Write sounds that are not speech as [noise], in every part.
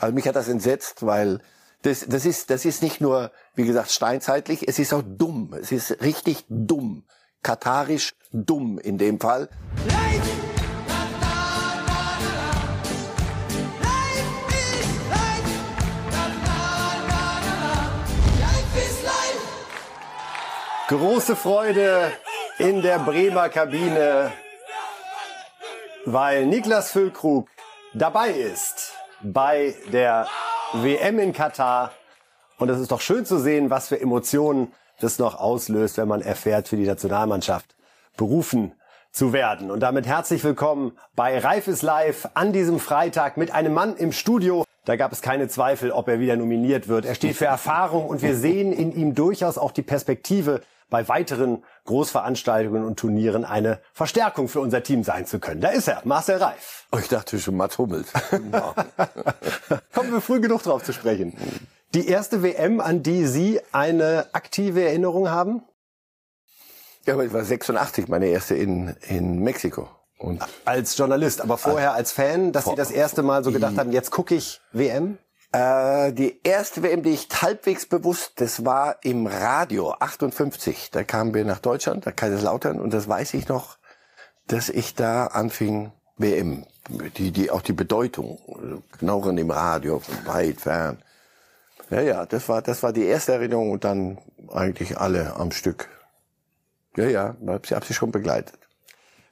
Also mich hat das entsetzt, weil das, das, ist, das ist nicht nur, wie gesagt, steinzeitlich, es ist auch dumm. Es ist richtig dumm. Katarisch dumm in dem Fall. Große Freude in der Bremer Kabine, weil Niklas Füllkrug dabei ist bei der WM in Katar. Und es ist doch schön zu sehen, was für Emotionen das noch auslöst, wenn man erfährt, für die Nationalmannschaft berufen zu werden. Und damit herzlich willkommen bei Reif ist Live an diesem Freitag mit einem Mann im Studio. Da gab es keine Zweifel, ob er wieder nominiert wird. Er steht für Erfahrung und wir sehen in ihm durchaus auch die Perspektive, bei weiteren Großveranstaltungen und Turnieren eine Verstärkung für unser Team sein zu können. Da ist er, Marcel Reif. Oh, ich dachte schon Mats Hummels. [laughs] Kommen wir früh genug drauf zu sprechen. Die erste WM, an die Sie eine aktive Erinnerung haben? Ja, aber ich war 86, meine erste in, in Mexiko. Und als Journalist, aber vorher als Fan, dass Sie das erste Mal so gedacht haben, jetzt gucke ich WM? Äh, die erste WM, die ich halbwegs bewusst, das war im Radio 58. Da kamen wir nach Deutschland, nach Kaiserslautern, und das weiß ich noch, dass ich da anfing WM, die, die auch die Bedeutung, Knorren im Radio, weit fern. Ja, ja, das war, das war die erste Erinnerung und dann eigentlich alle am Stück. Ja, ja, ich habe sie schon begleitet.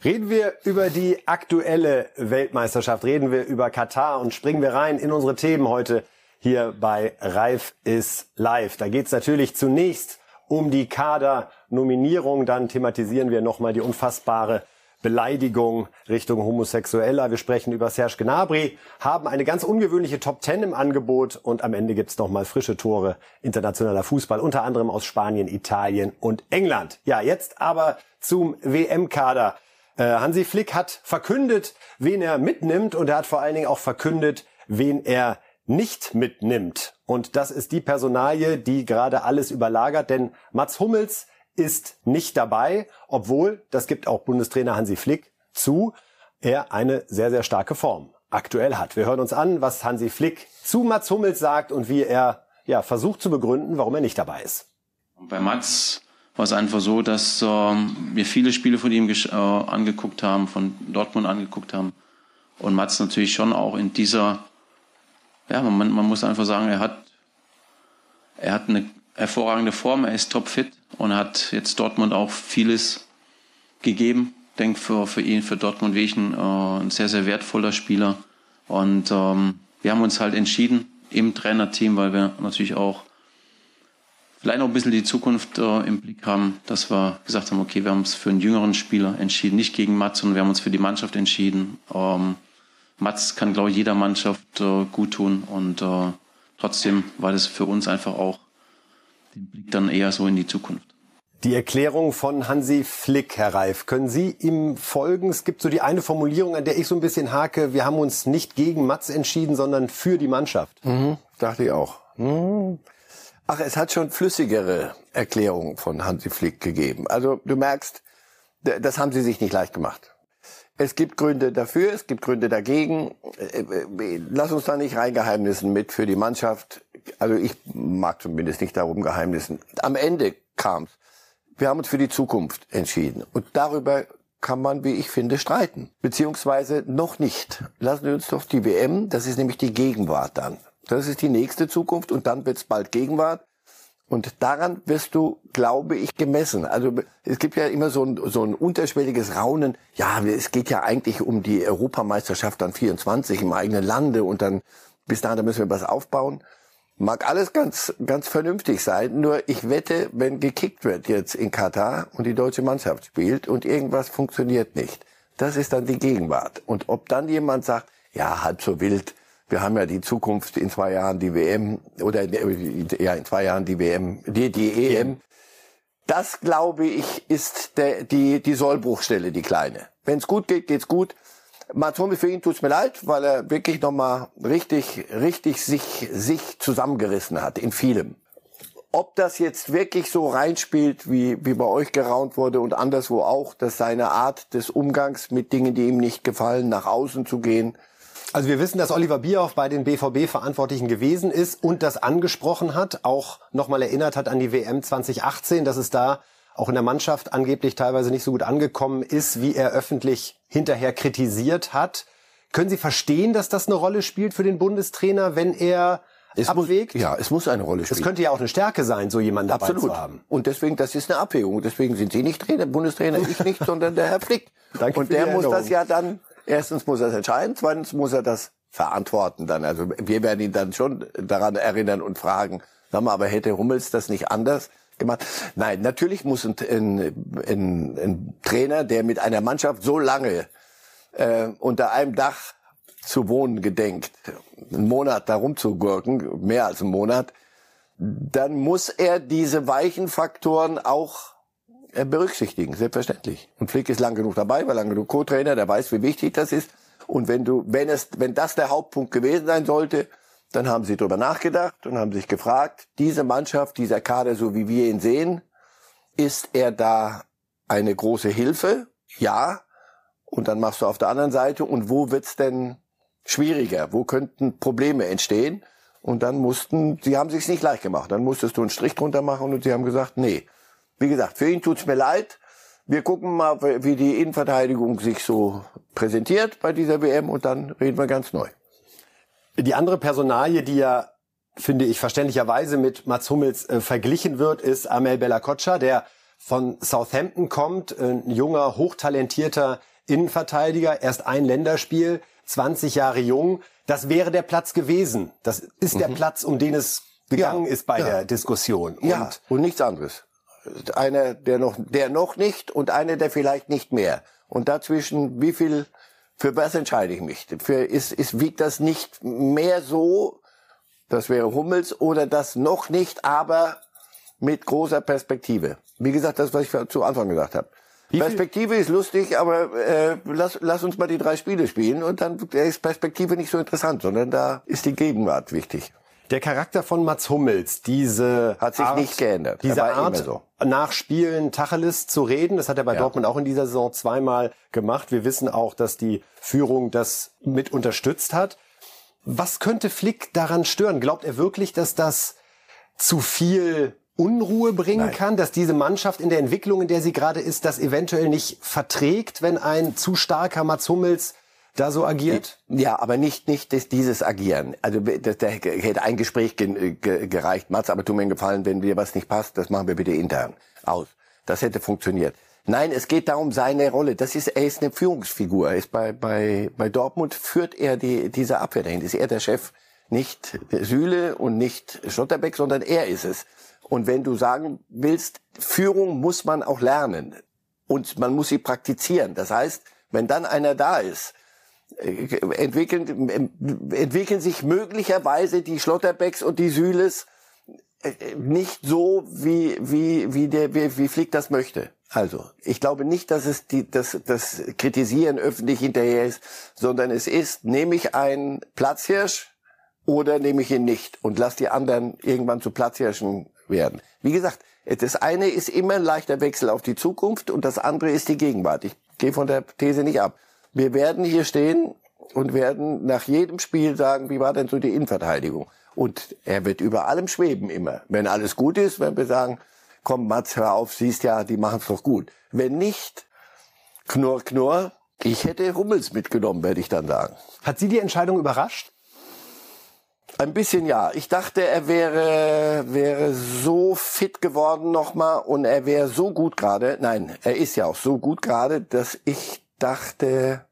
Reden wir über die aktuelle Weltmeisterschaft, reden wir über Katar und springen wir rein in unsere Themen heute hier bei Reif ist live. Da geht's natürlich zunächst um die Kader-Nominierung, dann thematisieren wir nochmal die unfassbare Beleidigung Richtung Homosexueller. Wir sprechen über Serge Gnabry, haben eine ganz ungewöhnliche Top Ten im Angebot und am Ende gibt's noch mal frische Tore internationaler Fußball, unter anderem aus Spanien, Italien und England. Ja, jetzt aber zum WM-Kader. Äh, Hansi Flick hat verkündet, wen er mitnimmt und er hat vor allen Dingen auch verkündet, wen er nicht mitnimmt. Und das ist die Personalie, die gerade alles überlagert, denn Mats Hummels ist nicht dabei, obwohl, das gibt auch Bundestrainer Hansi Flick zu, er eine sehr, sehr starke Form aktuell hat. Wir hören uns an, was Hansi Flick zu Mats Hummels sagt und wie er ja, versucht zu begründen, warum er nicht dabei ist. Bei Mats war es einfach so, dass äh, wir viele Spiele von ihm äh, angeguckt haben, von Dortmund angeguckt haben. Und Mats natürlich schon auch in dieser, ja, man, man muss einfach sagen, er hat, er hat eine hervorragende Form, er ist topfit und hat jetzt Dortmund auch vieles gegeben. Ich denke für, für ihn, für Dortmund wie ich ein, äh, ein sehr, sehr wertvoller Spieler. Und ähm, wir haben uns halt entschieden im Trainerteam, weil wir natürlich auch vielleicht noch ein bisschen die Zukunft äh, im Blick haben, dass wir gesagt haben, okay, wir haben uns für einen jüngeren Spieler entschieden, nicht gegen Mats, sondern wir haben uns für die Mannschaft entschieden. Ähm, Mats kann, glaube ich, jeder Mannschaft äh, gut tun und äh, trotzdem war das für uns einfach auch den Blick dann eher so in die Zukunft. Die Erklärung von Hansi Flick, Herr Reif, können Sie ihm folgen? Es gibt so die eine Formulierung, an der ich so ein bisschen hake. Wir haben uns nicht gegen Mats entschieden, sondern für die Mannschaft. Mhm, dachte ich auch. Mhm. Ach, es hat schon flüssigere Erklärungen von Hansi Flick gegeben. Also du merkst, das haben sie sich nicht leicht gemacht. Es gibt Gründe dafür, es gibt Gründe dagegen. Äh, äh, lass uns da nicht reingeheimnissen mit für die Mannschaft. Also ich mag zumindest nicht darum geheimnissen. Am Ende kam's. Wir haben uns für die Zukunft entschieden. Und darüber kann man, wie ich finde, streiten. Beziehungsweise noch nicht. Lassen wir uns doch die WM, das ist nämlich die Gegenwart dann. Das ist die nächste Zukunft und dann wird es bald Gegenwart. Und daran wirst du, glaube ich, gemessen. Also es gibt ja immer so ein, so ein unterschwelliges Raunen. Ja, es geht ja eigentlich um die Europameisterschaft dann 24 im eigenen Lande und dann bis dahin da müssen wir was aufbauen. Mag alles ganz, ganz vernünftig sein, nur ich wette, wenn gekickt wird jetzt in Katar und die deutsche Mannschaft spielt und irgendwas funktioniert nicht, das ist dann die Gegenwart. Und ob dann jemand sagt, ja, halb so wild, wir haben ja die Zukunft in zwei Jahren die WM oder ja in zwei Jahren die WM, die, die EM. Das glaube ich ist der, die die Sollbruchstelle, die kleine. Wenn es gut geht, geht's gut. Hummels für ihn tut's mir leid, weil er wirklich nochmal richtig, richtig sich, sich zusammengerissen hat in vielem. Ob das jetzt wirklich so reinspielt, wie, wie bei euch geraunt wurde und anderswo auch, dass seine Art des Umgangs mit Dingen, die ihm nicht gefallen, nach außen zu gehen, Also wir wissen, dass Oliver Bierhoff bei den BVB-Verantwortlichen gewesen ist und das angesprochen hat, auch nochmal erinnert hat an die WM 2018, dass es da auch in der Mannschaft angeblich teilweise nicht so gut angekommen ist, wie er öffentlich hinterher kritisiert hat. Können Sie verstehen, dass das eine Rolle spielt für den Bundestrainer, wenn er es abwägt? Muss, ja, es muss eine Rolle spielen. Es könnte ja auch eine Stärke sein, so jemanden dabei Absolut. zu haben. Und deswegen, das ist eine Abwägung. Deswegen sind Sie nicht Trainer, Bundestrainer, ich nicht, sondern der Herr Flick. [laughs] Danke Und der muss das ja dann, erstens muss er es entscheiden, zweitens muss er das verantworten dann. Also wir werden ihn dann schon daran erinnern und fragen, sag mal, aber hätte Hummels das nicht anders gemacht? Nein, natürlich muss ein, ein, ein, ein Trainer, der mit einer Mannschaft so lange äh, unter einem Dach zu wohnen gedenkt, einen Monat da rumzugurken, mehr als einen Monat, dann muss er diese weichen Faktoren auch berücksichtigen, selbstverständlich. Und Flick ist lang genug dabei, war lang genug Co-Trainer, der weiß, wie wichtig das ist. Und wenn du, wenn es, wenn das der Hauptpunkt gewesen sein sollte, dann haben sie darüber nachgedacht und haben sich gefragt, diese Mannschaft, dieser Kader, so wie wir ihn sehen, ist er da eine große Hilfe? Ja. Und dann machst du auf der anderen Seite, und wo wird's denn schwieriger? Wo könnten Probleme entstehen? Und dann mussten, sie haben sich's nicht leicht gemacht. Dann musstest du einen Strich drunter machen und sie haben gesagt, nee. Wie gesagt, für ihn tut's mir leid. Wir gucken mal, wie die Innenverteidigung sich so präsentiert bei dieser WM und dann reden wir ganz neu. Die andere Personalie, die ja, finde ich, verständlicherweise mit Mats Hummels äh, verglichen wird, ist Amel Bella Kotscha, der von Southampton kommt, ein junger, hochtalentierter Innenverteidiger, erst ein Länderspiel, 20 Jahre jung. Das wäre der Platz gewesen. Das ist mhm. der Platz, um den es gegangen ja, ist bei ja. der Diskussion. Und ja, und nichts anderes. Einer, der noch, der noch nicht und einer, der vielleicht nicht mehr. Und dazwischen, wie viel, für was entscheide ich mich? Für, ist, ist, wiegt das nicht mehr so, das wäre Hummels, oder das noch nicht, aber mit großer Perspektive? Wie gesagt, das, was ich zu Anfang gesagt habe. Perspektive ist lustig, aber äh, lass, lass uns mal die drei Spiele spielen und dann ist Perspektive nicht so interessant, sondern da ist die Gegenwart wichtig. Der Charakter von Mats Hummels, diese hat sich Art, nicht geändert. Diese Art, so. nach Spielen Tacheles zu reden, das hat er bei ja. Dortmund auch in dieser Saison zweimal gemacht. Wir wissen auch, dass die Führung das mit unterstützt hat. Was könnte Flick daran stören? Glaubt er wirklich, dass das zu viel Unruhe bringen Nein. kann, dass diese Mannschaft in der Entwicklung, in der sie gerade ist, das eventuell nicht verträgt, wenn ein zu starker Mats Hummels da so agiert? Ja, aber nicht nicht dieses Agieren. Also da hätte ein Gespräch ge, ge, gereicht. Mats, aber tu mir einen Gefallen, wenn dir was nicht passt, das machen wir bitte intern aus. Das hätte funktioniert. Nein, es geht darum seine Rolle. Das ist er ist eine Führungsfigur. Er ist bei bei bei Dortmund führt er die diese Abwehr dahin. Ist er der Chef, nicht Süle und nicht Schotterbeck, sondern er ist es. Und wenn du sagen willst, Führung muss man auch lernen und man muss sie praktizieren. Das heißt, wenn dann einer da ist, äh, entwickeln, entwickeln sich möglicherweise die Schlotterbecks und die Süles äh, nicht so, wie, wie, wie, der, wie, wie Flick das möchte. Also, ich glaube nicht, dass es die, das, das Kritisieren öffentlich hinterher ist, sondern es ist, nehme ich einen Platzhirsch oder nehme ich ihn nicht und lass die anderen irgendwann zu Platzhirschen werden. Wie gesagt, das eine ist immer ein leichter Wechsel auf die Zukunft und das andere ist die Gegenwart. Ich gehe von der These nicht ab. Wir werden hier stehen und werden nach jedem Spiel sagen, wie war denn so die Innenverteidigung? Und er wird über allem schweben immer. Wenn alles gut ist, wenn wir sagen, komm Mats, hör auf, siehst ja, die machen es doch gut. Wenn nicht, knurr, knurr, ich hätte Hummels mitgenommen, werde ich dann sagen. Hat Sie die Entscheidung überrascht? Ein bisschen ja. Ich dachte, er wäre, wäre so fit geworden nochmal und er wäre so gut gerade. Nein, er ist ja auch so gut gerade, dass ich dachte,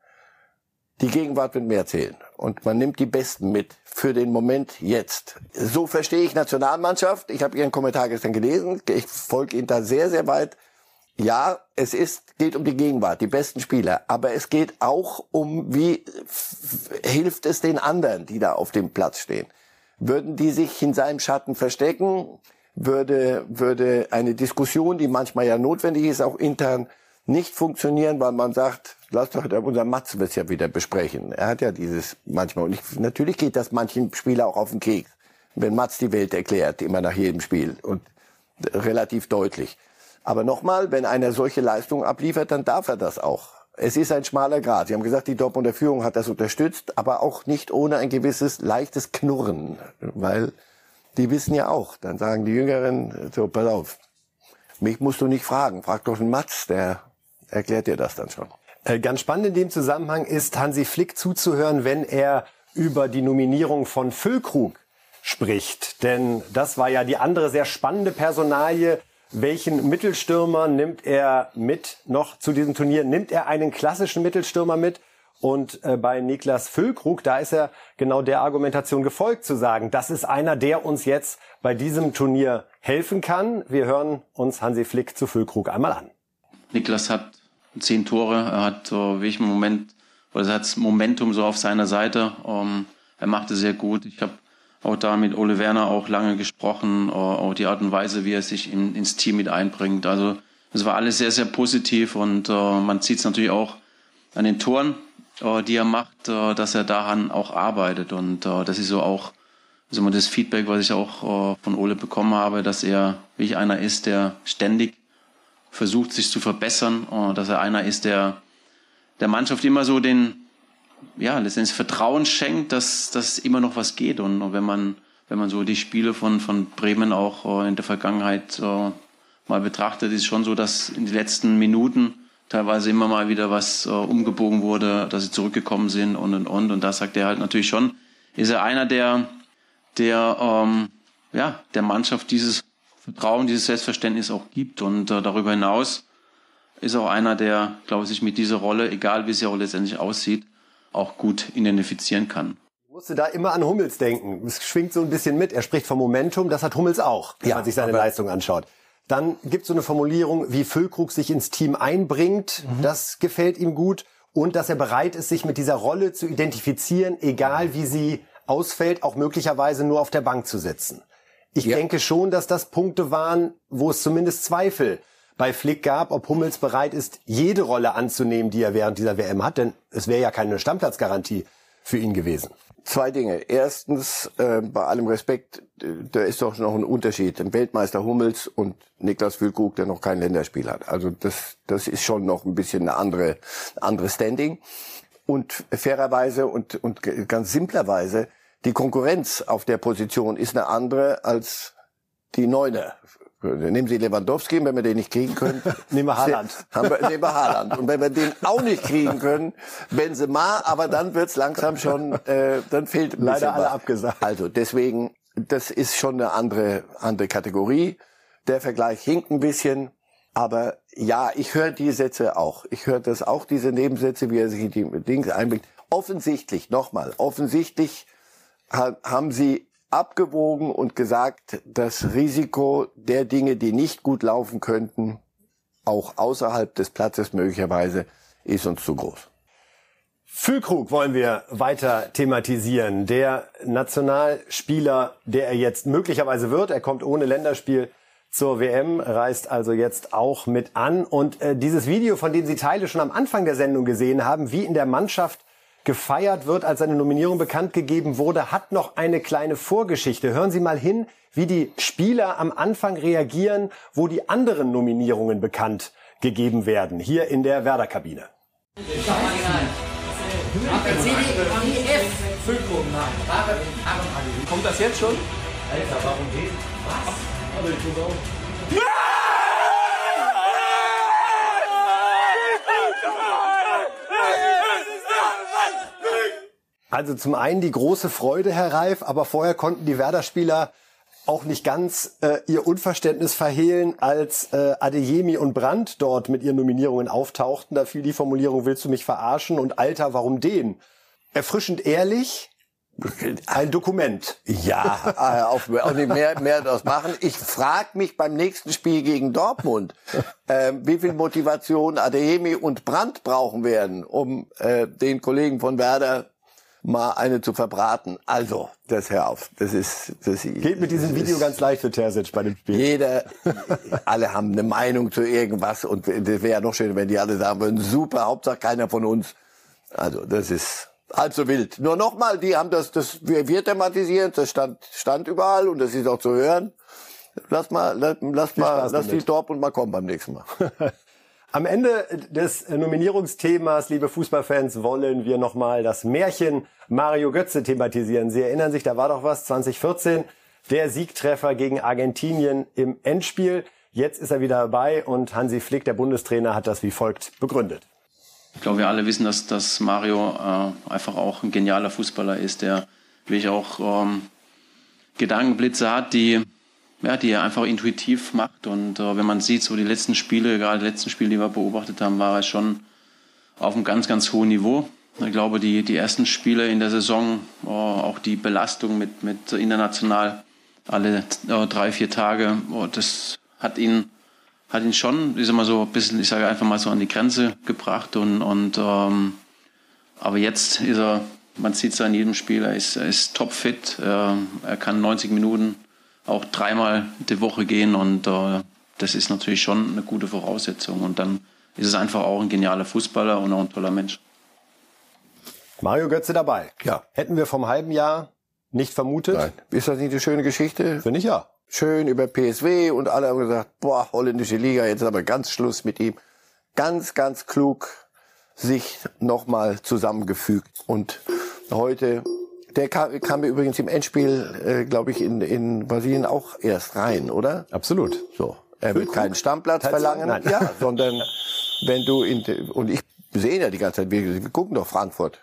die Gegenwart wird mehr zählen. Und man nimmt die Besten mit für den Moment jetzt. So verstehe ich Nationalmannschaft. Ich habe Ihren Kommentar gestern gelesen. Ich folge Ihnen da sehr, sehr weit. Ja, es ist, geht um die Gegenwart, die besten Spieler. Aber es geht auch um, wie hilft es den anderen, die da auf dem Platz stehen. Würden die sich in seinem Schatten verstecken, würde, würde eine Diskussion, die manchmal ja notwendig ist, auch intern, nicht funktionieren, weil man sagt, lass doch unser Matz wird ja wieder besprechen. Er hat ja dieses manchmal und ich, natürlich geht das manchen Spieler auch auf den Keks, wenn Matz die Welt erklärt, immer nach jedem Spiel und relativ deutlich. Aber nochmal, wenn einer solche Leistungen abliefert, dann darf er das auch. es ist ein schmaler Grad. Sie haben gesagt, die Dortmunder Führung hat das unterstützt, aber auch nicht ohne ein gewisses leichtes Knurren, weil die wissen ja auch. Dann sagen die Jüngeren, so, pass auf, mich musst du nicht fragen, frag doch den Mats, der erklärt dir das dann schon. Äh, ganz spannend in dem Zusammenhang ist Hansi Flick zuzuhören, wenn er über die Nominierung von Füllkrug spricht. Denn das war ja die andere sehr spannende Personalie. Welchen Mittelstürmer nimmt er mit noch zu diesem Turnier? Nimmt er einen klassischen Mittelstürmer mit? Und äh, bei Niklas Füllkrug, da ist er genau der Argumentation gefolgt zu sagen, das ist einer, der uns jetzt bei diesem Turnier helfen kann. Wir hören uns Hansi Flick zu Füllkrug einmal an. Niklas hat zehn Tore, er hat ich im Moment, oder er hat Momentum so auf seiner Seite. Ähm, er macht es sehr gut. Ich habe auch da mit Ole Werner auch lange gesprochen, äh, auch die Art und Weise, wie er sich in, ins Team mit einbringt. Also es war alles sehr, sehr positiv und äh, man sieht es natürlich auch an den Toren, äh, die er macht, äh, dass er daran auch arbeitet. Und äh, das ist so auch also das Feedback, was ich auch äh, von Ole bekommen habe, dass er wie einer ist, der ständig versucht, sich zu verbessern, äh, dass er einer ist, der der Mannschaft immer so den ja, letztendlich Vertrauen schenkt, dass, dass immer noch was geht. Und, wenn man, wenn man so die Spiele von, von Bremen auch äh, in der Vergangenheit äh, mal betrachtet, ist schon so, dass in den letzten Minuten teilweise immer mal wieder was umgebogen wurde, dass sie zurückgekommen sind und und und. Und da sagt er halt natürlich schon, ist er einer, der, der ähm, ja, der Mannschaft dieses Vertrauen, dieses Selbstverständnis auch gibt. Und äh, darüber hinaus ist auch einer, der, glaube ich, sich mit dieser Rolle, egal wie sie auch letztendlich aussieht, auch gut identifizieren kann. Ich musste da immer an Hummels denken. Es schwingt so ein bisschen mit. Er spricht vom Momentum, das hat Hummels auch, wenn ja, man sich seine Leistung anschaut. Dann gibt es so eine Formulierung, wie Füllkrug sich ins Team einbringt. Mhm. Das gefällt ihm gut. Und dass er bereit ist, sich mit dieser Rolle zu identifizieren, egal wie sie ausfällt, auch möglicherweise nur auf der Bank zu sitzen. Ich ja. denke schon, dass das Punkte waren, wo es zumindest Zweifel bei Flick gab, ob Hummels bereit ist, jede Rolle anzunehmen, die er während dieser WM hat, denn es wäre ja keine Stammplatzgarantie für ihn gewesen. Zwei Dinge. Erstens, äh, bei allem Respekt, äh, da ist doch noch ein Unterschied. Ein Weltmeister Hummels und Niklas Füllkrug, der noch kein Länderspiel hat. Also das, das ist schon noch ein bisschen eine andere, andere Standing. Und fairerweise und, und ganz simplerweise, die Konkurrenz auf der Position ist eine andere als die Neuner Nehmen Sie Lewandowski, wenn wir den nicht kriegen können. [laughs] nehmen wir Haaland. Haben wir, nehmen wir Haaland. Und wenn wir den auch nicht kriegen können, Benzema, aber dann wird's langsam schon, äh, dann fehlt ein Leider alle was. abgesagt. Also deswegen, das ist schon eine andere, andere Kategorie. Der Vergleich hinkt ein bisschen. Aber ja, ich höre die Sätze auch. Ich höre das auch, diese Nebensätze, wie er sich in die Dinge einbringt. Offensichtlich, nochmal, offensichtlich haben sie abgewogen und gesagt, das Risiko der Dinge, die nicht gut laufen könnten, auch außerhalb des Platzes möglicherweise, ist uns zu groß. Füllkrug wollen wir weiter thematisieren. Der Nationalspieler, der er jetzt möglicherweise wird, er kommt ohne Länderspiel zur WM, reist also jetzt auch mit an. Und äh, dieses Video, von dem Sie Teile schon am Anfang der Sendung gesehen haben, wie in der Mannschaft gefeiert wird, als seine Nominierung bekannt gegeben wurde, hat noch eine kleine Vorgeschichte. Hören Sie mal hin, wie die Spieler am Anfang reagieren, wo die anderen Nominierungen bekannt gegeben werden, hier in der Werder-Kabine. Kommt das jetzt schon? Alter, warum geht? Was? Also zum einen die große Freude, Herr Reif, aber vorher konnten die Werder-Spieler auch nicht ganz äh, ihr Unverständnis verhehlen, als äh, Adeyemi und Brandt dort mit ihren Nominierungen auftauchten. Da fiel die Formulierung, willst du mich verarschen? Und Alter, warum den? Erfrischend ehrlich, ein Dokument. Ja, äh, auf, nicht mehr, mehr das machen. Ich frage mich beim nächsten Spiel gegen Dortmund, äh, wie viel Motivation Adeyemi und Brandt brauchen werden, um äh, den Kollegen von Werder mal eine zu verbraten. Also, das hör auf. Das ist, das geht mit diesem Video ganz leicht für Terzic bei dem Spiel. Jeder, [laughs] alle haben eine Meinung zu irgendwas und das wäre ja noch schön, wenn die alle sagen würden, super, Hauptsache keiner von uns. Also, das ist halb so wild. Nur nochmal, die haben das, das wir thematisiert, das stand, stand überall und das ist auch zu hören. Lass mal, lass, lass mal, lass die Dortmund mal kommen beim nächsten Mal. [laughs] Am Ende des Nominierungsthemas, liebe Fußballfans, wollen wir nochmal das Märchen Mario Götze thematisieren. Sie erinnern sich, da war doch was, 2014, der Siegtreffer gegen Argentinien im Endspiel. Jetzt ist er wieder dabei und Hansi Flick, der Bundestrainer, hat das wie folgt begründet. Ich glaube, wir alle wissen, dass, dass Mario äh, einfach auch ein genialer Fußballer ist, der wirklich auch ähm, Gedankenblitze hat, die, ja, die er einfach intuitiv macht. Und äh, wenn man sieht, so die letzten Spiele, gerade die letzten Spiele, die wir beobachtet haben, war er schon auf einem ganz, ganz hohen Niveau. Ich glaube, die, die ersten Spiele in der Saison, äh, auch die Belastung mit, mit international alle äh, drei, vier Tage, oh, das hat ihn, hat ihn schon, ich sag mal so ein bisschen, ich sage einfach mal so an die Grenze gebracht und, und ähm, aber jetzt ist er man sieht es an jedem Spiel, er ist, er ist topfit. Er, er kann 90 Minuten auch dreimal die Woche gehen und äh, das ist natürlich schon eine gute Voraussetzung. Und dann ist es einfach auch ein genialer Fußballer und auch ein toller Mensch. Mario Götze dabei. Ja. Hätten wir vom halben Jahr nicht vermutet. Nein. Ist das nicht eine schöne Geschichte? Finde ich ja. Schön über PSW und alle haben gesagt, boah, holländische Liga, jetzt aber ganz Schluss mit ihm. Ganz, ganz klug sich nochmal zusammengefügt und heute. Der kam, kam übrigens im Endspiel, äh, glaube ich, in, in Brasilien auch erst rein, oder? Absolut. So. Er wird keinen Stammplatz verlangen, Nein. ja, sondern wenn du in und ich sehe ja die ganze Zeit, wir, wir gucken doch Frankfurt.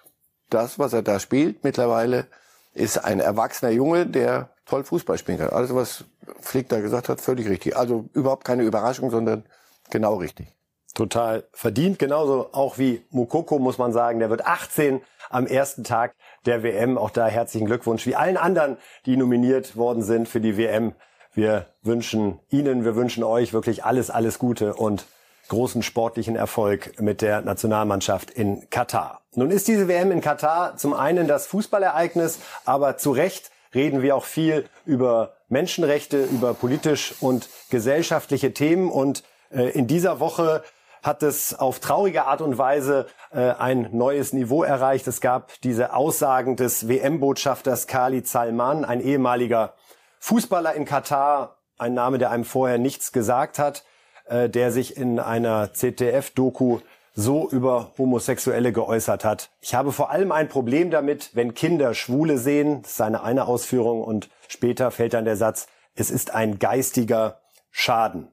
Das, was er da spielt mittlerweile, ist ein erwachsener Junge, der toll Fußball spielen kann. Alles, was Flick da gesagt hat, völlig richtig. Also überhaupt keine Überraschung, sondern genau richtig. Total verdient, genauso auch wie Mukoko, muss man sagen. Der wird 18 am ersten Tag der WM. Auch da herzlichen Glückwunsch, wie allen anderen, die nominiert worden sind für die WM. Wir wünschen Ihnen, wir wünschen euch wirklich alles, alles Gute und großen sportlichen Erfolg mit der Nationalmannschaft in Katar. Nun ist diese WM in Katar zum einen das Fußballereignis, aber zu Recht reden wir auch viel über Menschenrechte, über politisch und gesellschaftliche Themen und äh, in dieser Woche hat es auf traurige Art und Weise äh, ein neues Niveau erreicht. Es gab diese Aussagen des WM-Botschafters Khalid Salman, ein ehemaliger Fußballer in Katar, ein Name, der einem vorher nichts gesagt hat, äh, der sich in einer ZDF-Doku so über Homosexuelle geäußert hat. Ich habe vor allem ein Problem damit, wenn Kinder Schwule sehen. Seine eine Ausführung und später fällt dann der Satz, es ist ein geistiger Schaden.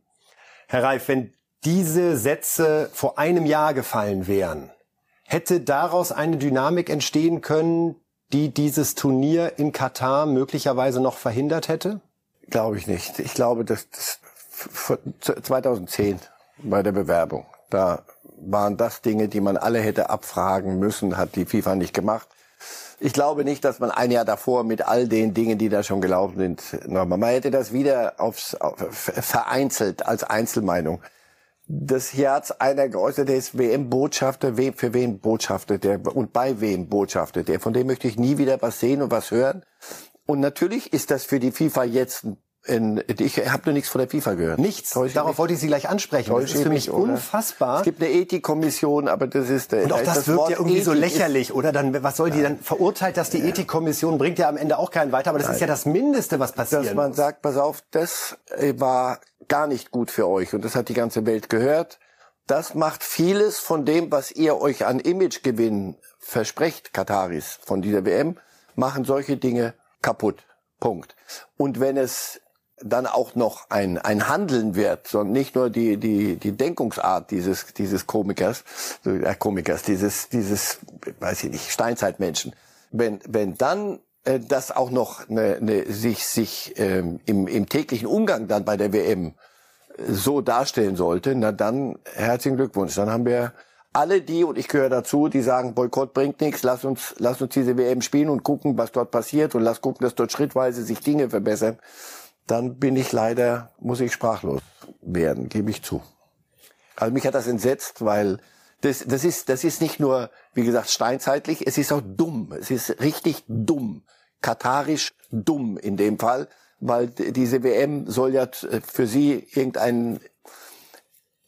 Herr Reif, wenn diese Sätze vor einem Jahr gefallen wären, hätte daraus eine Dynamik entstehen können, die dieses Turnier in Katar möglicherweise noch verhindert hätte? Glaube ich nicht. Ich glaube, dass das 2010 bei der Bewerbung, da waren das Dinge, die man alle hätte abfragen müssen, hat die FIFA nicht gemacht. Ich glaube nicht, dass man ein Jahr davor mit all den Dingen, die da schon gelaufen sind, nochmal, man hätte das wieder aufs, auf, vereinzelt als Einzelmeinung das Herz einer geäußert, ist WM-Botschafter, für wen botschaftet der und bei wem botschaftet der. Von dem möchte ich nie wieder was sehen und was hören. Und natürlich ist das für die FIFA jetzt ein ich habe nur nichts von der FIFA gehört. Nichts. Täusche Darauf mich? wollte ich Sie gleich ansprechen. Täusche das ist für mich oder? unfassbar. Es gibt eine Ethikkommission, aber das ist der. Und auch das, das wirkt Wort ja irgendwie Ethik so lächerlich, oder? Dann was soll die dann verurteilt, dass die ja. Ethikkommission bringt ja am Ende auch keinen weiter. Aber das Nein. ist ja das Mindeste, was passiert. Dass man muss. sagt, pass auf, das äh, war gar nicht gut für euch und das hat die ganze Welt gehört. Das macht vieles von dem, was ihr euch an Imagegewinn versprecht, Kataris, von dieser WM, machen solche Dinge kaputt. Punkt. Und wenn es dann auch noch ein, ein Handeln wird, sondern nicht nur die, die, die Denkungsart dieses, dieses Komikers, äh, Komikers, dieses, dieses, weiß ich nicht, Steinzeitmenschen. Wenn, wenn dann äh, das auch noch eine, eine, sich, sich ähm, im, im täglichen Umgang dann bei der WM äh, so darstellen sollte, na dann herzlichen Glückwunsch. Dann haben wir alle die, und ich gehöre dazu, die sagen, Boykott bringt nichts, lass uns, lass uns diese WM spielen und gucken, was dort passiert und lass gucken, dass dort schrittweise sich Dinge verbessern, dann bin ich leider, muss ich sprachlos werden, gebe ich zu. Also mich hat das entsetzt, weil das, das, ist, das ist nicht nur, wie gesagt, steinzeitlich, es ist auch dumm. Es ist richtig dumm. Katarisch dumm in dem Fall, weil diese WM soll ja für sie irgendeinen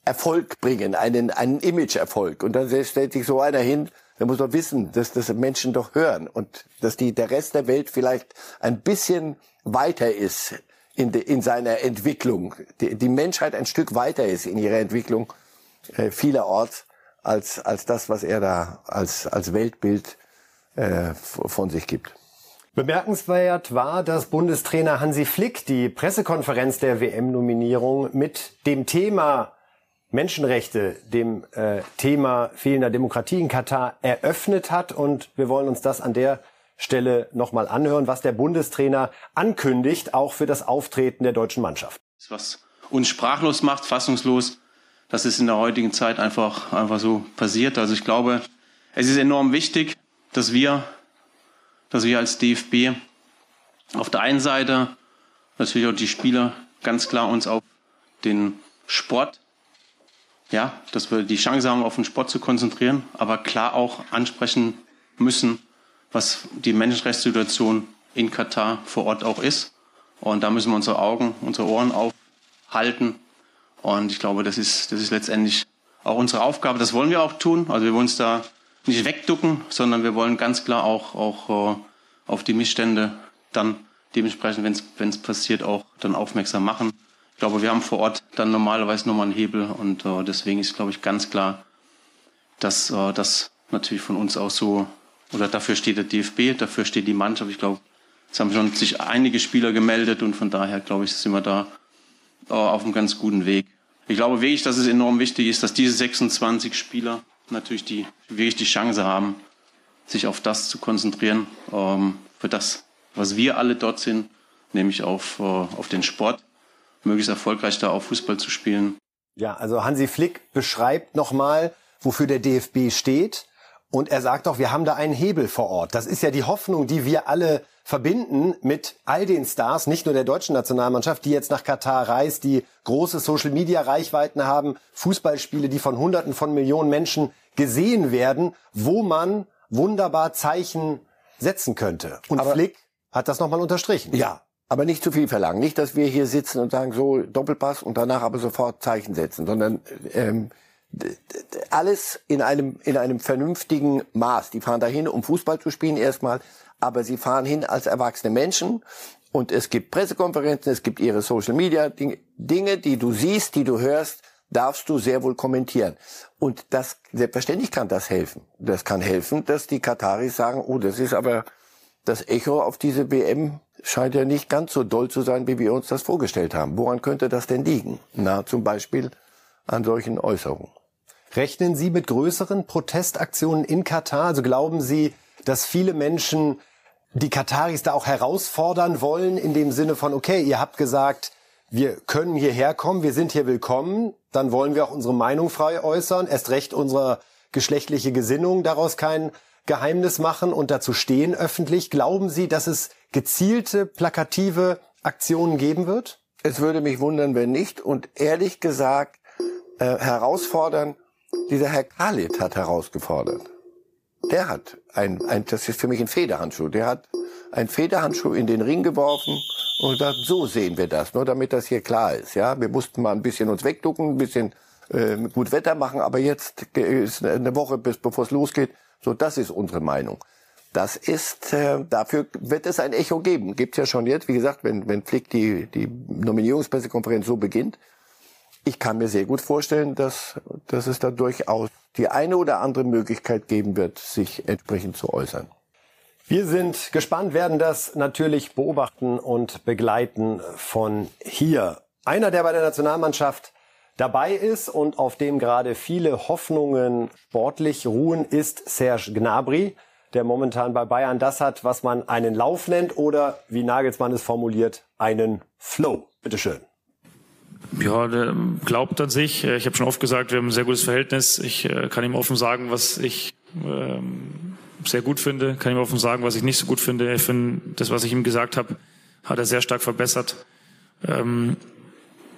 Erfolg bringen, einen, einen Image-Erfolg. Und dann stellt sich so einer hin, der muss doch wissen, dass das Menschen doch hören und dass die, der Rest der Welt vielleicht ein bisschen weiter ist in, de, in seiner Entwicklung, die, die Menschheit ein Stück weiter ist in ihrer Entwicklung äh, vielerorts als, als das, was er da als, als Weltbild äh, von sich gibt. Bemerkenswert war, dass Bundestrainer Hansi Flick die Pressekonferenz der WM-Nominierung mit dem Thema Menschenrechte, dem äh, Thema fehlender Demokratie in Katar eröffnet hat. Und wir wollen uns das an der Stelle nochmal anhören, was der Bundestrainer ankündigt, auch für das Auftreten der deutschen Mannschaft. Was uns sprachlos macht, fassungslos, dass es in der heutigen Zeit einfach, einfach so passiert. Also ich glaube, es ist enorm wichtig, dass wir, dass wir als DFB auf der einen Seite natürlich auch die Spieler ganz klar uns auf den Sport, ja, dass wir die Chance haben, auf den Sport zu konzentrieren, aber klar auch ansprechen müssen, was die Menschenrechtssituation in Katar vor Ort auch ist. Und da müssen wir unsere Augen, unsere Ohren aufhalten. Und ich glaube, das ist, das ist letztendlich auch unsere Aufgabe. Das wollen wir auch tun. Also wir wollen uns da nicht wegducken, sondern wir wollen ganz klar auch, auch äh, auf die Missstände dann dementsprechend, wenn es passiert, auch dann aufmerksam machen. Ich glaube, wir haben vor Ort dann normalerweise nochmal einen Hebel und äh, deswegen ist, glaube ich, ganz klar, dass äh, das natürlich von uns auch so, oder dafür steht der DFB, dafür steht die Mannschaft. Ich glaube, es haben schon sich einige Spieler gemeldet und von daher, glaube ich, sind wir da äh, auf einem ganz guten Weg. Ich glaube wirklich, dass es enorm wichtig ist, dass diese 26 Spieler natürlich die, wirklich die Chance haben, sich auf das zu konzentrieren, ähm, für das, was wir alle dort sind, nämlich auf, äh, auf den Sport, möglichst erfolgreich da auch Fußball zu spielen. Ja, also Hansi Flick beschreibt nochmal, wofür der DFB steht. Und er sagt auch, wir haben da einen Hebel vor Ort. Das ist ja die Hoffnung, die wir alle verbinden mit all den Stars, nicht nur der deutschen Nationalmannschaft, die jetzt nach Katar reist, die große Social-Media-Reichweiten haben, Fußballspiele, die von Hunderten von Millionen Menschen gesehen werden, wo man wunderbar Zeichen setzen könnte. Und aber Flick hat das nochmal unterstrichen. Ja, aber nicht zu viel verlangen. Nicht, dass wir hier sitzen und sagen, so Doppelpass und danach aber sofort Zeichen setzen, sondern ähm, alles in einem, in einem vernünftigen Maß. Die fahren dahin, um Fußball zu spielen erstmal, aber sie fahren hin als erwachsene Menschen und es gibt Pressekonferenzen, es gibt ihre Social Media Dinge, die du siehst, die du hörst, darfst du sehr wohl kommentieren. Und das, selbstverständlich kann das helfen. Das kann helfen, dass die Kataris sagen, oh, das ist aber, das Echo auf diese WM scheint ja nicht ganz so doll zu sein, wie wir uns das vorgestellt haben. Woran könnte das denn liegen? Na, zum Beispiel an solchen Äußerungen. Rechnen Sie mit größeren Protestaktionen in Katar? Also glauben Sie, dass viele Menschen die Kataris da auch herausfordern wollen in dem Sinne von, okay, ihr habt gesagt, wir können hierher kommen, wir sind hier willkommen, dann wollen wir auch unsere Meinung frei äußern, erst recht unsere geschlechtliche Gesinnung daraus kein Geheimnis machen und dazu stehen öffentlich. Glauben Sie, dass es gezielte, plakative Aktionen geben wird? Es würde mich wundern, wenn nicht. Und ehrlich gesagt, äh, herausfordern, dieser Herr Khalid hat herausgefordert. Der hat ein, ein, das ist für mich ein Federhandschuh. Der hat ein Federhandschuh in den Ring geworfen und gesagt, so sehen wir das, nur damit das hier klar ist. Ja, wir mussten mal ein bisschen uns wegducken, ein bisschen äh, gut Wetter machen, aber jetzt ist eine Woche bis bevor es losgeht. So, das ist unsere Meinung. Das ist, äh, dafür wird es ein Echo geben. Gibt's ja schon jetzt, wie gesagt, wenn, wenn Flick die, die Nominierungspressekonferenz so beginnt. Ich kann mir sehr gut vorstellen, dass, dass es da durchaus die eine oder andere Möglichkeit geben wird, sich entsprechend zu äußern. Wir sind gespannt, werden das natürlich beobachten und begleiten von hier. Einer, der bei der Nationalmannschaft dabei ist und auf dem gerade viele Hoffnungen sportlich ruhen, ist Serge Gnabry, der momentan bei Bayern das hat, was man einen Lauf nennt oder, wie Nagelsmann es formuliert, einen Flow. Bitteschön. Ja, der glaubt an sich. Ich habe schon oft gesagt, wir haben ein sehr gutes Verhältnis. Ich äh, kann ihm offen sagen, was ich ähm, sehr gut finde. Kann ihm offen sagen, was ich nicht so gut finde. Ich finde, das, was ich ihm gesagt habe, hat er sehr stark verbessert. Ähm,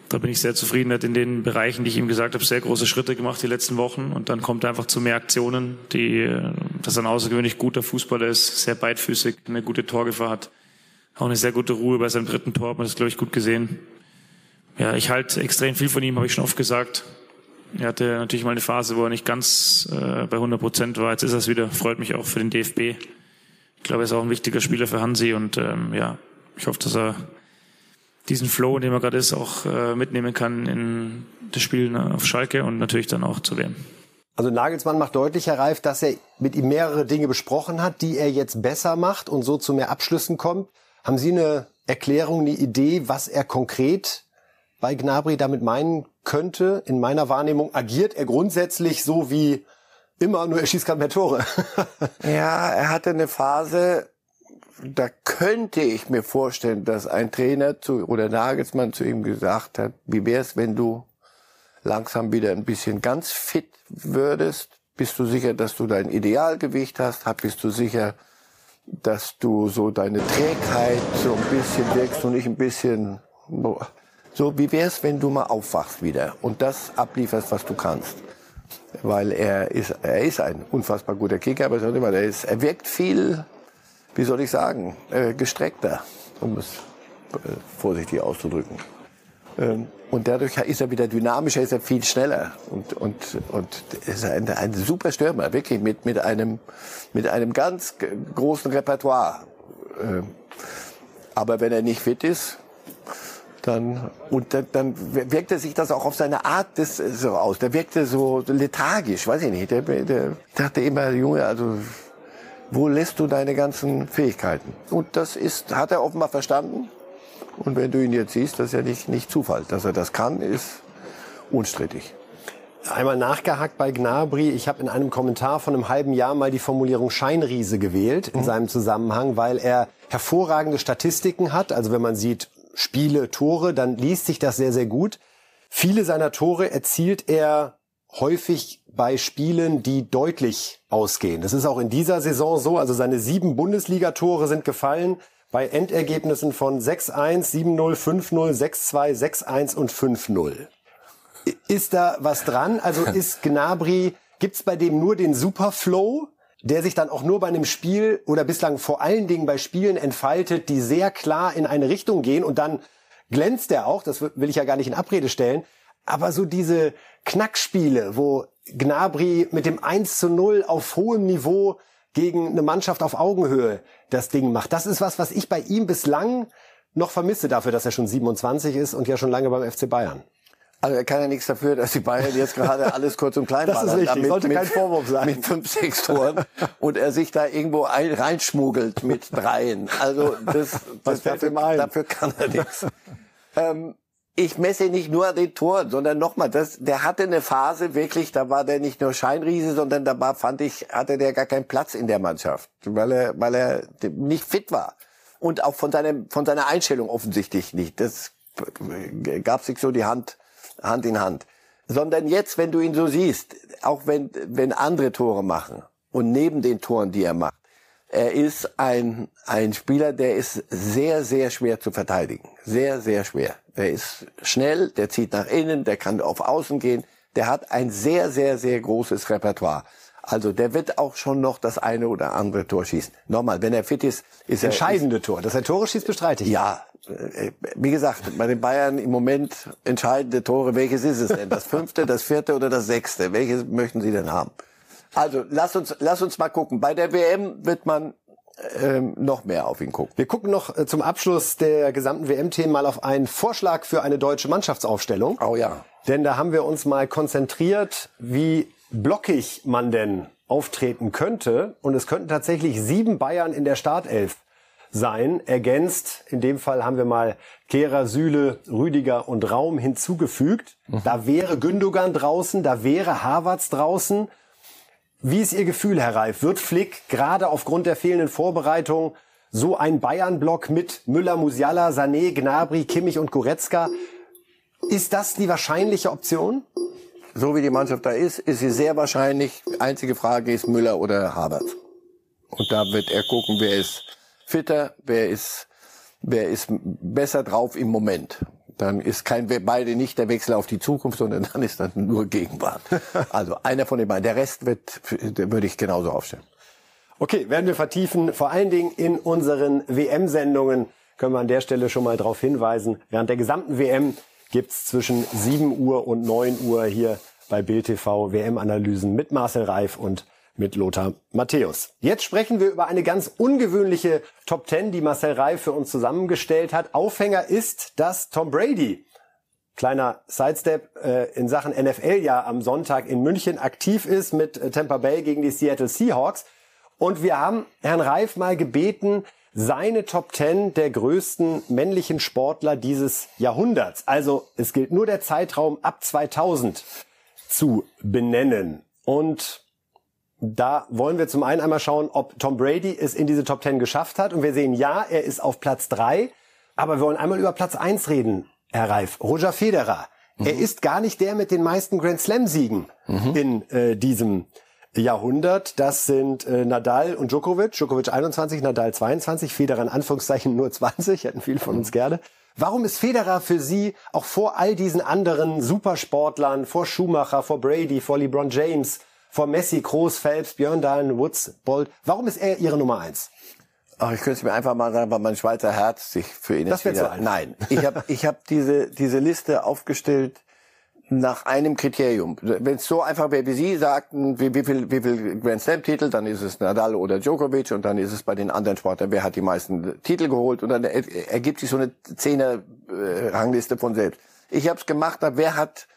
da bin ich sehr zufrieden. Er hat in den Bereichen, die ich ihm gesagt habe, sehr große Schritte gemacht die letzten Wochen. Und dann kommt er einfach zu mehr Aktionen, die, äh, dass er ein außergewöhnlich guter Fußballer ist, sehr beidfüßig, eine gute Torgefahr hat. Auch eine sehr gute Ruhe bei seinem dritten Tor, hat man das, glaube ich, gut gesehen. Ja, ich halte extrem viel von ihm, habe ich schon oft gesagt. Er hatte natürlich mal eine Phase, wo er nicht ganz äh, bei 100 Prozent war. Jetzt ist er es wieder. Freut mich auch für den DFB. Ich glaube, er ist auch ein wichtiger Spieler für Hansi und ähm, ja, ich hoffe, dass er diesen Flow, in dem er gerade ist, auch äh, mitnehmen kann in das Spiel auf Schalke und natürlich dann auch zu WM. Also Nagelsmann macht deutlich, Herr Reif, dass er mit ihm mehrere Dinge besprochen hat, die er jetzt besser macht und so zu mehr Abschlüssen kommt. Haben Sie eine Erklärung, eine Idee, was er konkret bei Gnabry damit meinen könnte? In meiner Wahrnehmung agiert er grundsätzlich so wie immer, nur er schießt keine mehr Tore. [laughs] ja, er hatte eine Phase, da könnte ich mir vorstellen, dass ein Trainer zu, oder Nagelsmann zu ihm gesagt hat, wie wär's, wenn du langsam wieder ein bisschen ganz fit würdest? Bist du sicher, dass du dein Idealgewicht hast? Bist du sicher, dass du so deine Trägheit so ein bisschen wirkst und nicht ein bisschen so, wie wär's, wenn du mal aufwachst wieder und das ablieferst, was du kannst? Weil er ist, er ist ein unfassbar guter Kicker, aber er, ist, er wirkt viel, wie soll ich sagen, äh, gestreckter, um es äh, vorsichtig auszudrücken. Ähm, und dadurch ist er wieder dynamischer, ist er viel schneller und und und ist ein, ein super Stürmer, wirklich mit mit einem mit einem ganz großen Repertoire. Ähm, aber wenn er nicht fit ist, dann und dann, dann wirkte sich das auch auf seine Art des, so aus. Der wirkte so lethargisch, weiß ich nicht. Der, der dachte immer, Junge, also wo lässt du deine ganzen Fähigkeiten? Und das ist, hat er offenbar verstanden. Und wenn du ihn jetzt siehst, das ist ja nicht, nicht Zufall. Dass er das kann, ist unstrittig. Einmal nachgehakt bei Gnabry. Ich habe in einem Kommentar von einem halben Jahr mal die Formulierung Scheinriese gewählt in mhm. seinem Zusammenhang, weil er hervorragende Statistiken hat. Also wenn man sieht Spiele, Tore, dann liest sich das sehr, sehr gut. Viele seiner Tore erzielt er häufig bei Spielen, die deutlich ausgehen. Das ist auch in dieser Saison so. Also seine sieben Bundesligatore sind gefallen bei Endergebnissen von 6-1, 7-0, 5-0, 6-2, 6-1 und 5-0. Ist da was dran? Also [laughs] ist Gnabry, gibt's bei dem nur den Superflow, der sich dann auch nur bei einem Spiel oder bislang vor allen Dingen bei Spielen entfaltet, die sehr klar in eine Richtung gehen und dann glänzt er auch, das will ich ja gar nicht in Abrede stellen, aber so diese Knackspiele, wo Gnabry mit dem 1 zu 0 auf hohem Niveau gegen eine Mannschaft auf Augenhöhe das Ding macht. Das ist was, was ich bei ihm bislang noch vermisse dafür, dass er schon 27 ist und ja schon lange beim FC Bayern. Also er kann ja nichts dafür, dass die Bayern jetzt gerade [laughs] alles kurz und klein machen. Das ist richtig, damit, sollte kein Vorwurf sein. Mit fünf, sechs Toren und er sich da irgendwo ein, reinschmuggelt mit dreien. Also das, das dafür, dafür kann er nichts. Ähm, ich messe nicht nur an den Toren, sondern nochmal, das, der hatte eine Phase wirklich, da war der nicht nur Scheinriese, sondern da war, fand ich, hatte der gar keinen Platz in der Mannschaft, weil er, weil er nicht fit war. Und auch von seinem, von seiner Einstellung offensichtlich nicht. Das gab sich so die Hand, Hand in Hand. Sondern jetzt, wenn du ihn so siehst, auch wenn, wenn andere Tore machen und neben den Toren, die er macht, er ist ein, ein Spieler, der ist sehr, sehr schwer zu verteidigen. Sehr, sehr schwer. Der ist schnell, der zieht nach innen, der kann auf Außen gehen. Der hat ein sehr, sehr, sehr großes Repertoire. Also der wird auch schon noch das eine oder andere Tor schießen. Nochmal, wenn er fit ist, ist er... Entscheidende Tor. Dass er Tore schießt, bestreite ich. Ja, wie gesagt, bei den Bayern im Moment entscheidende Tore. Welches ist es denn? Das fünfte, das vierte oder das sechste? Welches möchten Sie denn haben? Also lass uns, lass uns mal gucken. Bei der WM wird man ähm, noch mehr auf ihn gucken. Wir gucken noch äh, zum Abschluss der gesamten WM-Themen mal auf einen Vorschlag für eine deutsche Mannschaftsaufstellung. Oh ja. Denn da haben wir uns mal konzentriert, wie blockig man denn auftreten könnte. Und es könnten tatsächlich sieben Bayern in der Startelf sein. Ergänzt, in dem Fall haben wir mal Kehrer, Süle, Rüdiger und Raum hinzugefügt. Mhm. Da wäre Gündogan draußen, da wäre Havertz draußen. Wie ist Ihr Gefühl, Herr Reif? Wird Flick gerade aufgrund der fehlenden Vorbereitung so ein Bayern-Block mit Müller, Musiala, Sané, Gnabry, Kimmich und Goretzka, ist das die wahrscheinliche Option? So wie die Mannschaft da ist, ist sie sehr wahrscheinlich. Einzige Frage ist Müller oder Havertz. Und da wird er gucken, wer ist fitter, wer ist, wer ist besser drauf im Moment dann ist kein beide nicht der Wechsel auf die Zukunft, sondern dann ist dann nur Gegenwart. [laughs] Also einer von den beiden. Der Rest wird, würde ich genauso aufstellen. Okay, werden wir vertiefen. Vor allen Dingen in unseren WM-Sendungen können wir an der Stelle schon mal darauf hinweisen. Während der gesamten WM gibt's zwischen 7 Uhr und 9 Uhr hier bei Bild TV WM-Analysen mit Marcel Reif und mit Lothar Matthäus. Jetzt sprechen wir über eine ganz ungewöhnliche Top 10, die Marcel Reif für uns zusammengestellt hat. Aufhänger ist, dass Tom Brady, kleiner Sidestep, äh, in Sachen NFL ja am Sonntag in München aktiv ist mit äh, Tampa Bay gegen die Seattle Seahawks. Und wir haben Herrn Reif mal gebeten, seine Top 10 der größten männlichen Sportler dieses Jahrhunderts. Also es gilt nur der Zeitraum ab 2000 zu benennen. Und da wollen wir zum einen einmal schauen, ob Tom Brady es in diese Top 10 geschafft hat. Und wir sehen, ja, er ist auf Platz 3. Aber wir wollen einmal über Platz 1 reden, Herr Reif. Roger Federer. Mhm. Er ist gar nicht der mit den meisten Grand Slam-Siegen mhm. in äh, diesem Jahrhundert. Das sind äh, Nadal und Djokovic. Djokovic 21, Nadal 22, Federer in Anführungszeichen nur 20, hätten viele von uns gerne. Warum ist Federer für Sie auch vor all diesen anderen Supersportlern, vor Schumacher, vor Brady, vor LeBron James, vor Messi, Kroos, Phelps, Björn Dahlen, Woods, Bolt, warum ist er Ihre Nummer eins? Ach, ich könnte es mir einfach mal sagen, weil mein Schweizer Herz sich für ihn das wieder... So Nein, ich habe ich hab diese, diese Liste aufgestellt nach einem Kriterium. Wenn es so einfach wäre, wie Sie sagten, wie, wie viel, wie viel Grand Slam Titel, dann ist es Nadal oder Djokovic und dann ist es bei den anderen Sportlern, wer hat die meisten Titel geholt und dann ergibt sich so eine Zehner äh, Rangliste von selbst. Ich habe es gemacht, wer hat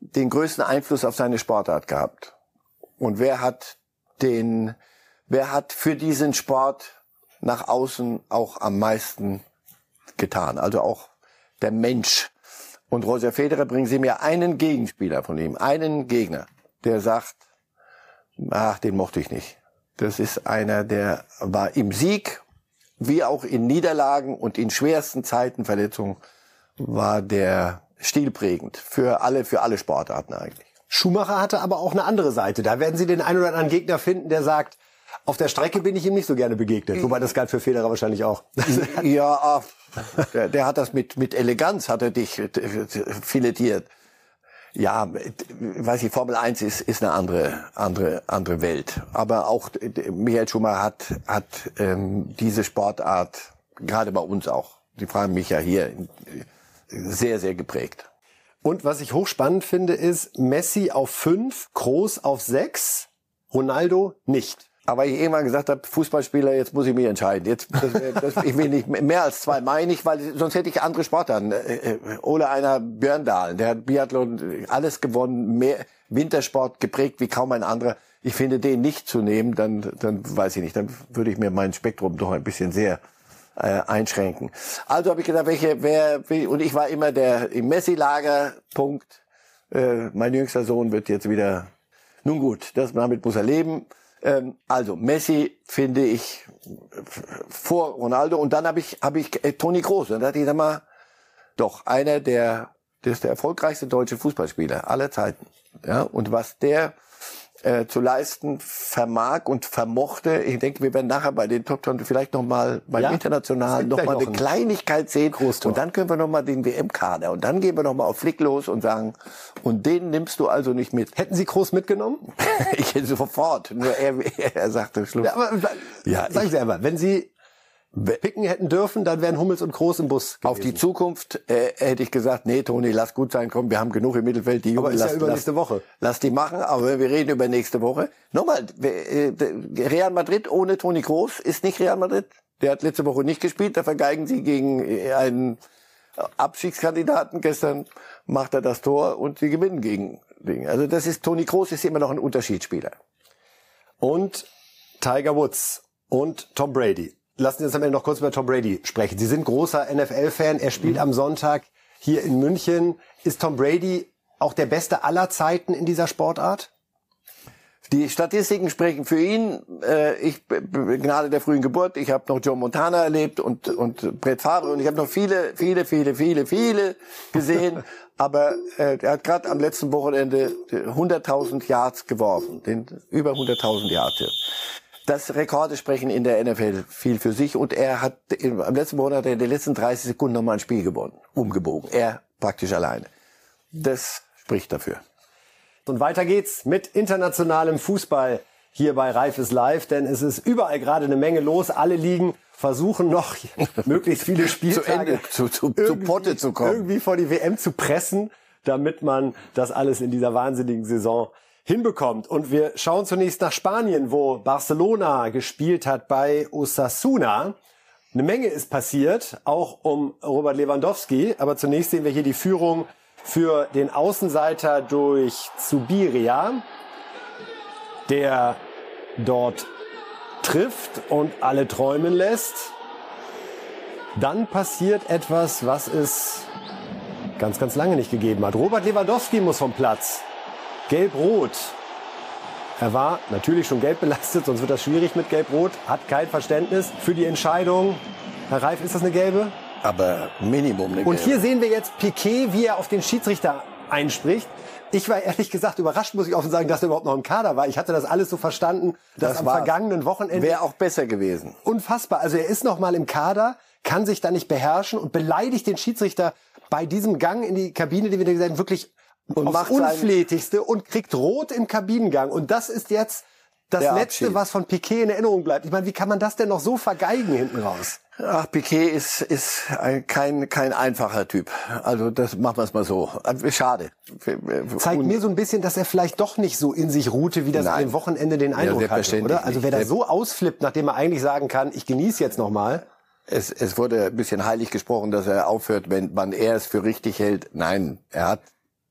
den größten Einfluss auf seine Sportart gehabt und wer hat den, wer hat für diesen Sport nach außen auch am meisten getan, also auch der Mensch und Roger Federer bringen Sie mir einen Gegenspieler von ihm, einen Gegner, der sagt, ach, den mochte ich nicht. Das ist einer, der war im Sieg, wie auch in Niederlagen und in schwersten Zeiten Verletzungen, war der stilprägend für alle, für alle Sportarten eigentlich. Schumacher hatte aber auch eine andere Seite. Da werden Sie den einen oder anderen Gegner finden, der sagt, auf der Strecke bin ich ihm nicht so gerne begegnet. Wobei das galt für Federer wahrscheinlich auch. [laughs] ja, der, der hat das mit, mit Eleganz, hat er dich äh, filetiert. Ja, weiß ich, Formel 1 ist, ist eine andere, andere, andere Welt. Aber auch Michael Schumacher hat, hat ähm, diese Sportart, gerade bei uns auch, die fragen mich ja hier, sehr, sehr geprägt. Und was ich hochspannend finde, ist Messi auf fünf, Groß auf sechs, Ronaldo nicht. Aber ich irgendwann gesagt habe, Fußballspieler, jetzt muss ich mich entscheiden. Jetzt, das, das, ich will nicht mehr als zwei, meine ich, weil sonst hätte ich andere Sportarten. Äh, äh, Ole einer Björndalen, der hat Biathlon alles gewonnen, mehr Wintersport geprägt wie kaum ein anderer. Ich finde, den nicht zu nehmen, dann, dann weiß ich nicht, dann würde ich mir mein Spektrum doch ein bisschen sehr äh, einschränken. Also habe ich gedacht, welche, wer, wie, und ich war immer der im Messi-Lager, Punkt. Äh, mein jüngster Sohn wird jetzt wieder, nun gut, das, damit muss er leben. Ähm, also Messi finde ich vor Ronaldo und dann habe ich habe ich äh, Toni Kroos und da dachte ich sag mal doch einer der der ist der erfolgreichste deutsche Fußballspieler aller Zeiten ja und was der äh, zu leisten vermag und vermochte. Ich denke, wir werden nachher bei den Top Ten vielleicht noch mal beim Ja, Internationalen es noch eine ein Kleinigkeit sehen. Großtor. Und dann können wir noch mal den WM-Kader und dann gehen wir noch mal auf Flick los und sagen, und den nimmst du also nicht mit. Hätten Sie Groß mitgenommen? [laughs] ich hätte sofort. Nur er, [laughs] er sagte Schluss. Ja, aber Ja, sag ich- selber, wenn Sie picken hätten dürfen, dann wären Hummels und Groß im Bus gewesen. Auf die Zukunft äh, hätte ich gesagt, nee, Toni, lass gut sein, komm, wir haben genug im Mittelfeld. Die Aber Jungen, ist ja lass, übernächste lass, Woche. Lass die machen, aber wir reden über nächste Woche. Nochmal, äh, Real Madrid ohne Toni Kroos ist nicht Real Madrid. Der hat letzte Woche nicht gespielt, da vergeigen sie gegen äh, einen Abstiegskandidaten. Gestern macht er das Tor und sie gewinnen gegen Ding. Also das ist, Toni Kroos ist immer noch ein Unterschiedsspieler. und Tiger Woods und Tom Brady. Lassen Sie uns am Ende noch kurz über Tom Brady sprechen. Sie sind großer NFL-Fan. Er spielt am Sonntag hier in München. Ist Tom Brady auch der Beste aller Zeiten in dieser Sportart? Die Statistiken sprechen für ihn. Äh, ich Gnade der frühen Geburt. Ich habe noch Joe Montana erlebt und und Brett Favre und ich habe noch viele, viele, viele, viele, viele gesehen. [laughs] Aber äh, er hat gerade am letzten Wochenende 100.000 Yards geworfen, den über 100.000 Yards. Das Rekorde sprechen in der NFL viel für sich und er hat im- am letzten Monat in den letzten 30 Sekunden nochmal ein Spiel gewonnen, umgebogen. Er praktisch alleine. Das spricht dafür. Und weiter geht's mit internationalem Fußball hier bei Reif ist live, denn es ist überall gerade eine Menge los. Alle Ligen versuchen noch [laughs] möglichst viele [laughs] Spieltage Ende, zu- zu- zu Potte zu kommen. Irgendwie vor die WM zu pressen, damit man das alles in dieser wahnsinnigen Saison hinbekommt. Und wir schauen zunächst nach Spanien, wo Barcelona gespielt hat bei Osasuna. Eine Menge ist passiert, auch um Robert Lewandowski. Aber zunächst sehen wir hier die Führung für den Außenseiter durch Zubiria, der dort trifft und alle träumen lässt. Dann passiert etwas, was es ganz, ganz lange nicht gegeben hat. Robert Lewandowski muss vom Platz. Gelb-Rot. Er war natürlich schon gelb belastet, sonst wird das schwierig mit Gelb-Rot. Hat kein Verständnis für die Entscheidung. Herr Reif, ist das eine gelbe? Aber Minimum eine Und gelbe. hier sehen wir jetzt Piquet, wie er auf den Schiedsrichter einspricht. Ich war ehrlich gesagt überrascht, muss ich offen sagen, dass er überhaupt noch im Kader war. Ich hatte das alles so verstanden, dass Das am vergangenen Wochenende Wäre auch besser gewesen. unfassbar. Also er ist noch mal im Kader, kann sich da nicht beherrschen und beleidigt den Schiedsrichter bei diesem Gang in die Kabine, die wir da gesagt haben, wirklich Und aufs unflätigste und kriegt rot im Kabinengang. Und das ist jetzt das Der Letzte, Abschied. was von Piquet in Erinnerung bleibt. Ich meine, wie kann man das denn noch so vergeigen hinten raus? Ach, Piquet ist, ist ein, kein, kein einfacher Typ. Also das machen wir es mal so. Schade. Zeigt Und- mir so ein bisschen, dass er vielleicht doch nicht so in sich ruhte, wie das Nein. dem Wochenende den Eindruck hatte, selbstverständlich oder? Also wer da so ausflippt, nachdem er eigentlich sagen kann, ich genieße jetzt noch mal. Es, es wurde ein bisschen heilig gesprochen, dass er aufhört, wenn man er es für richtig hält. Nein, er hat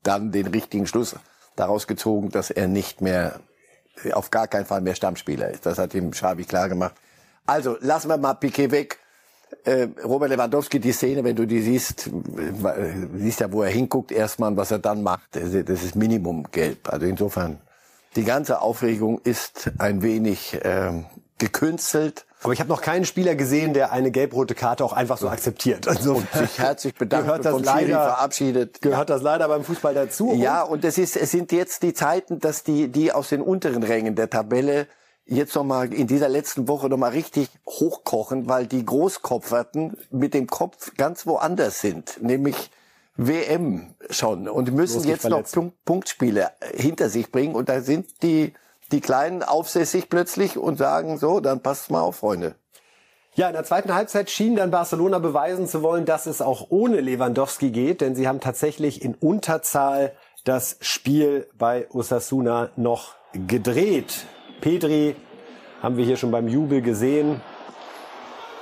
dann den richtigen Schluss daraus gezogen, dass er nicht mehr, auf gar keinen Fall mehr Stammspieler ist. Das hat ihm Xavi klar gemacht. Also, lassen wir mal Piquet weg. Äh, Robert Lewandowski, die Szene, wenn du die siehst, äh, siehst ja, wo er hinguckt erstmal und was er dann macht. Das ist- Minimum gelb. Also insofern, die ganze Aufregung ist ein wenig ähm, gekünstelt. Aber ich habe noch keinen Spieler gesehen, der eine gelb-rote Karte auch einfach so akzeptiert. Also und sich herzlich bedankt gehört und das leider, verabschiedet. Gehört das leider beim Fußball dazu? Ja, und es ist, es sind jetzt die Zeiten, dass die, die aus den unteren Rängen der Tabelle jetzt noch mal in dieser letzten Woche noch mal richtig hochkochen, weil die Großkopferten mit dem Kopf ganz woanders sind, nämlich WM schon und müssen jetzt noch verletzen. Punkt, Punktspiele hinter sich bringen und da sind die die Kleinen aufsässig plötzlich und sagen so, dann passt mal auf, Freunde. Ja, in der zweiten Halbzeit schien dann Barcelona beweisen zu wollen, dass es auch ohne Lewandowski geht, denn sie haben tatsächlich in Unterzahl das Spiel bei Osasuna noch gedreht. Pedri haben wir hier schon beim Jubel gesehen.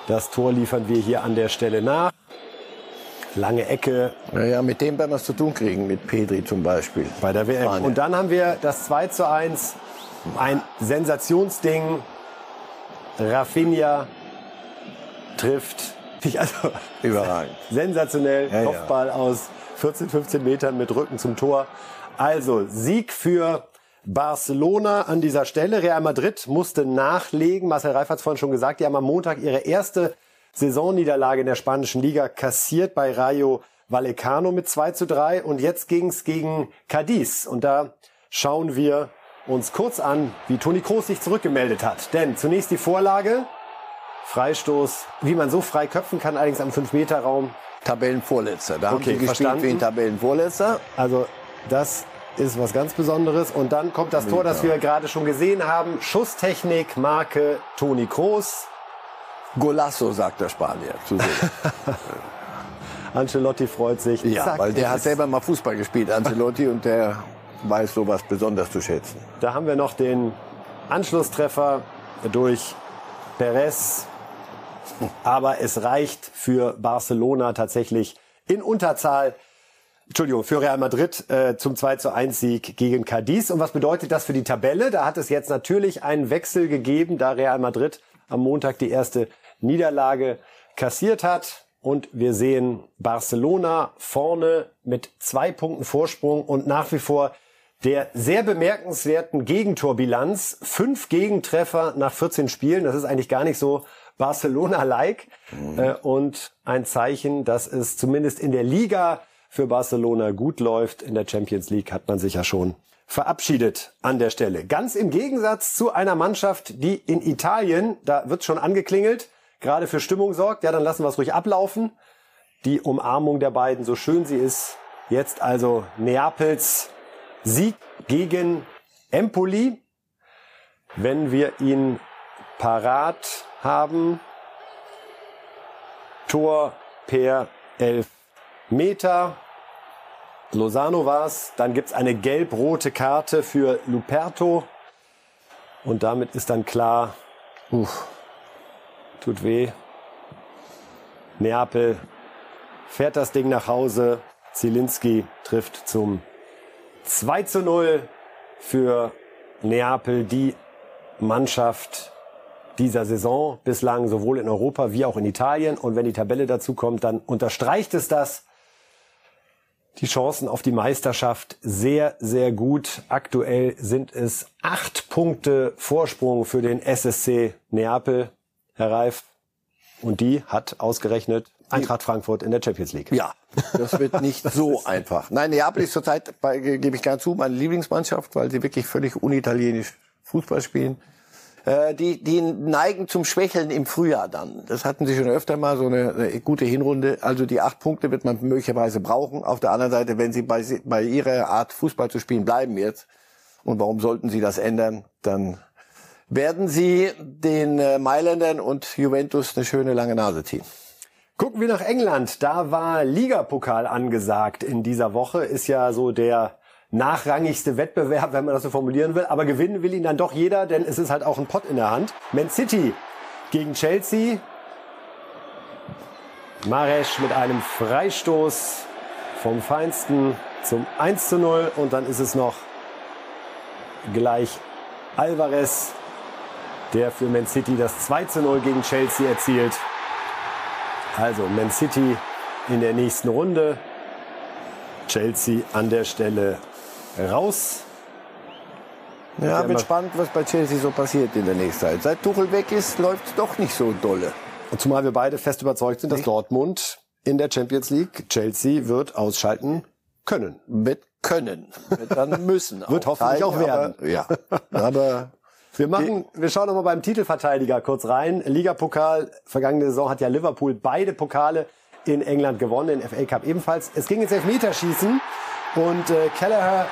Das Tor liefern wir hier an der Stelle nach. Lange Ecke Naja, mit dem werden wir es zu tun kriegen, mit Pedri zum Beispiel. bei der WM. Spanien. Und dann haben wir das 2 zu 1. Ein Sensationsding. Rafinha trifft. Also, [laughs] Überragend. sensationell. Ja, ja. Kopfball aus 14, 15 Metern mit Rücken zum Tor. Also Sieg für Barcelona an dieser Stelle. Real Madrid musste nachlegen. Marcel Reif hat es vorhin schon gesagt. Die haben am Montag ihre erste Saisonniederlage in der spanischen Liga kassiert bei Rayo Vallecano mit 2 zu 3. Und jetzt ging's gegen Cadiz. Und da schauen wir uns kurz an, wie Toni Kroos sich zurückgemeldet hat. Denn zunächst die Vorlage. Freistoß, wie man so frei köpfen kann, allerdings am 5-Meter-Raum. Tabellenvorletzter. Da haben Okay, sie gespielt verstanden. wie ein Tabellenvorletzter. Also das ist was ganz Besonderes. Und dann kommt das Tor, das wir gerade schon gesehen haben. Schusstechnik, Marke Toni Kroos. Golasso, sagt der Spanier. Zu. [laughs] Ancelotti freut sich. ja, Zack, weil der hat selber mal Fußball gespielt, Ancelotti, und der weiß sowas besonders zu schätzen. Da haben wir noch den Anschlusstreffer durch Perez. Aber es reicht für Barcelona tatsächlich in Unterzahl. Entschuldigung, für Real Madrid äh, zum 2 zu 1 Sieg gegen Cadiz. Und was bedeutet das für die Tabelle? Da hat es jetzt natürlich einen Wechsel gegeben, da Real Madrid am Montag die erste Niederlage kassiert hat. Und wir sehen Barcelona vorne mit zwei Punkten Vorsprung und nach wie vor der sehr bemerkenswerten Gegentorbilanz. Fünf Gegentreffer nach 14 Spielen. Das ist eigentlich gar nicht so Barcelona-like. Äh, und ein Zeichen, dass es zumindest in der Liga für Barcelona gut läuft. In der Champions League hat man sich ja schon verabschiedet an der Stelle. Ganz im Gegensatz zu einer Mannschaft, die in Italien, da wird schon angeklingelt, gerade für Stimmung sorgt. Ja, dann lassen wir es ruhig ablaufen. Die Umarmung der beiden, so schön sie ist. Jetzt also Neapels Sieg gegen Empoli. Wenn wir ihn parat haben. Tor per elf Meter. Lozano war's. Dann gibt's eine gelb-rote Karte für Luperto. Und damit ist dann klar, uff, tut weh. Neapel fährt das Ding nach Hause. Zielinski trifft zum 2 zu 0 für Neapel, die Mannschaft dieser Saison bislang sowohl in Europa wie auch in Italien. Und wenn die Tabelle dazu kommt, dann unterstreicht es das. Die Chancen auf die Meisterschaft sehr, sehr gut. Aktuell sind es acht Punkte Vorsprung für den SSC Neapel, Herr Reif. Und die hat ausgerechnet Eintracht Frankfurt in der Champions League. Ja, das wird nicht so [laughs] einfach. Nein, Neapel ist zurzeit, bei, gebe ich gerne zu, meine Lieblingsmannschaft, weil sie wirklich völlig unitalienisch Fußball spielen. Äh, die, die neigen zum Schwächeln im Frühjahr dann. Das hatten sie schon öfter mal, so eine, eine gute Hinrunde. Also die acht Punkte wird man möglicherweise brauchen. Auf der anderen Seite, wenn sie bei, bei ihrer Art Fußball zu spielen bleiben jetzt, und warum sollten sie das ändern, dann werden sie den äh, Mailändern und Juventus eine schöne lange Nase ziehen. Gucken wir nach England. Da war Ligapokal angesagt in dieser Woche. Ist ja so der nachrangigste Wettbewerb, wenn man das so formulieren will. Aber gewinnen will ihn dann doch jeder, denn es ist halt auch ein Pott in der Hand. Man City gegen Chelsea. Maresch mit einem Freistoß vom Feinsten zum 1 zu 0. Und dann ist es noch gleich Alvarez, der für Man City das 2 zu 0 gegen Chelsea erzielt. Also Man City in der nächsten Runde. Chelsea an der Stelle raus. Ja, bin spannend, was bei Chelsea so passiert in der nächsten Zeit. Seit Tuchel weg ist, läuft es doch nicht so dolle. Und zumal wir beide fest überzeugt sind, dass Dortmund in der Champions League Chelsea wird ausschalten können. Wird können. Wird dann müssen. [laughs] wird hoffentlich auch werden. Aber, ja. [laughs] Aber wir machen, wir schauen nochmal beim Titelverteidiger kurz rein. Ligapokal, vergangene Saison hat ja Liverpool beide Pokale in England gewonnen, in FA Cup ebenfalls. Es ging ins Elfmeterschießen und äh, Kelleher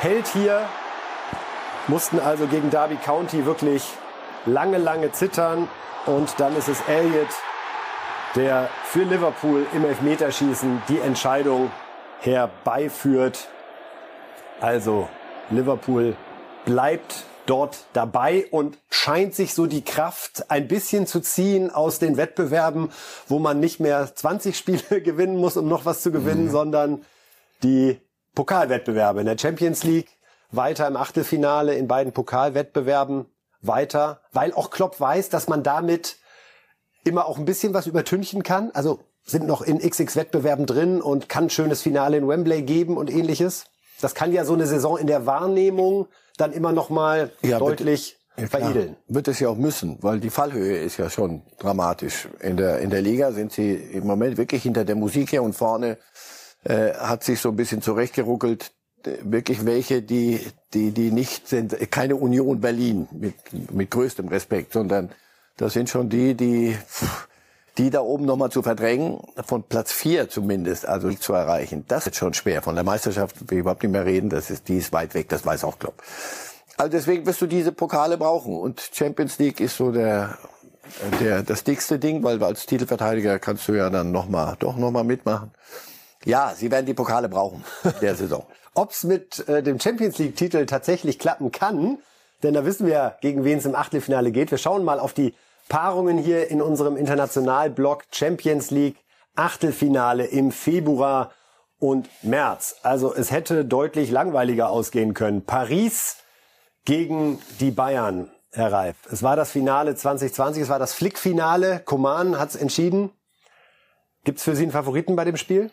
hält hier, mussten also gegen Derby County wirklich lange, lange zittern und dann ist es Elliott, der für Liverpool im Elfmeterschießen die Entscheidung herbeiführt. Also Liverpool bleibt dort dabei und scheint sich so die Kraft ein bisschen zu ziehen aus den Wettbewerben, wo man nicht mehr 20 [laughs] Spiele gewinnen muss, um noch was zu gewinnen, mhm. sondern die Pokalwettbewerbe in der Champions League, weiter im Achtelfinale in beiden Pokalwettbewerben, weiter, weil auch Klopp weiß, dass man damit immer auch ein bisschen was übertünchen kann. Also sind noch in XX Wettbewerben drin und kann schönes Finale in Wembley geben und ähnliches. Das kann ja so eine Saison in der Wahrnehmung dann immer noch mal ja, deutlich ja, veredeln. Wird es ja auch müssen, weil die Fallhöhe ist ja schon dramatisch. In der, in der Liga sind sie im Moment wirklich hinter der Musik her und vorne äh, hat sich so ein bisschen zurechtgeruckelt. Wirklich welche, die, die, die nicht sind, keine Union Berlin mit, mit größtem Respekt, sondern das sind schon die, die, die da oben nochmal zu verdrängen, von Platz vier zumindest, also zu erreichen. Das ist schon schwer. Von der Meisterschaft will ich überhaupt nicht mehr reden, das ist, die ist weit weg, das weiß auch Klopp. Also deswegen wirst du diese Pokale brauchen. Und Champions League ist so der, der, das dickste Ding, weil als Titelverteidiger kannst du ja dann nochmal, doch nochmal mitmachen. Ja, sie werden die Pokale brauchen der Saison. [laughs] Ob's mit äh, dem Champions League Titel tatsächlich klappen kann, denn da wissen wir, gegen wen es im Achtelfinale geht. Wir schauen mal auf die Paarungen hier in unserem Internationalblock Champions League Achtelfinale im Februar und März. Also es hätte deutlich langweiliger ausgehen können. Paris gegen die Bayern, Herr Reif. Es war das Finale 2020, es war das Flickfinale. Koman hat's entschieden. Gibt's für Sie einen Favoriten bei dem Spiel?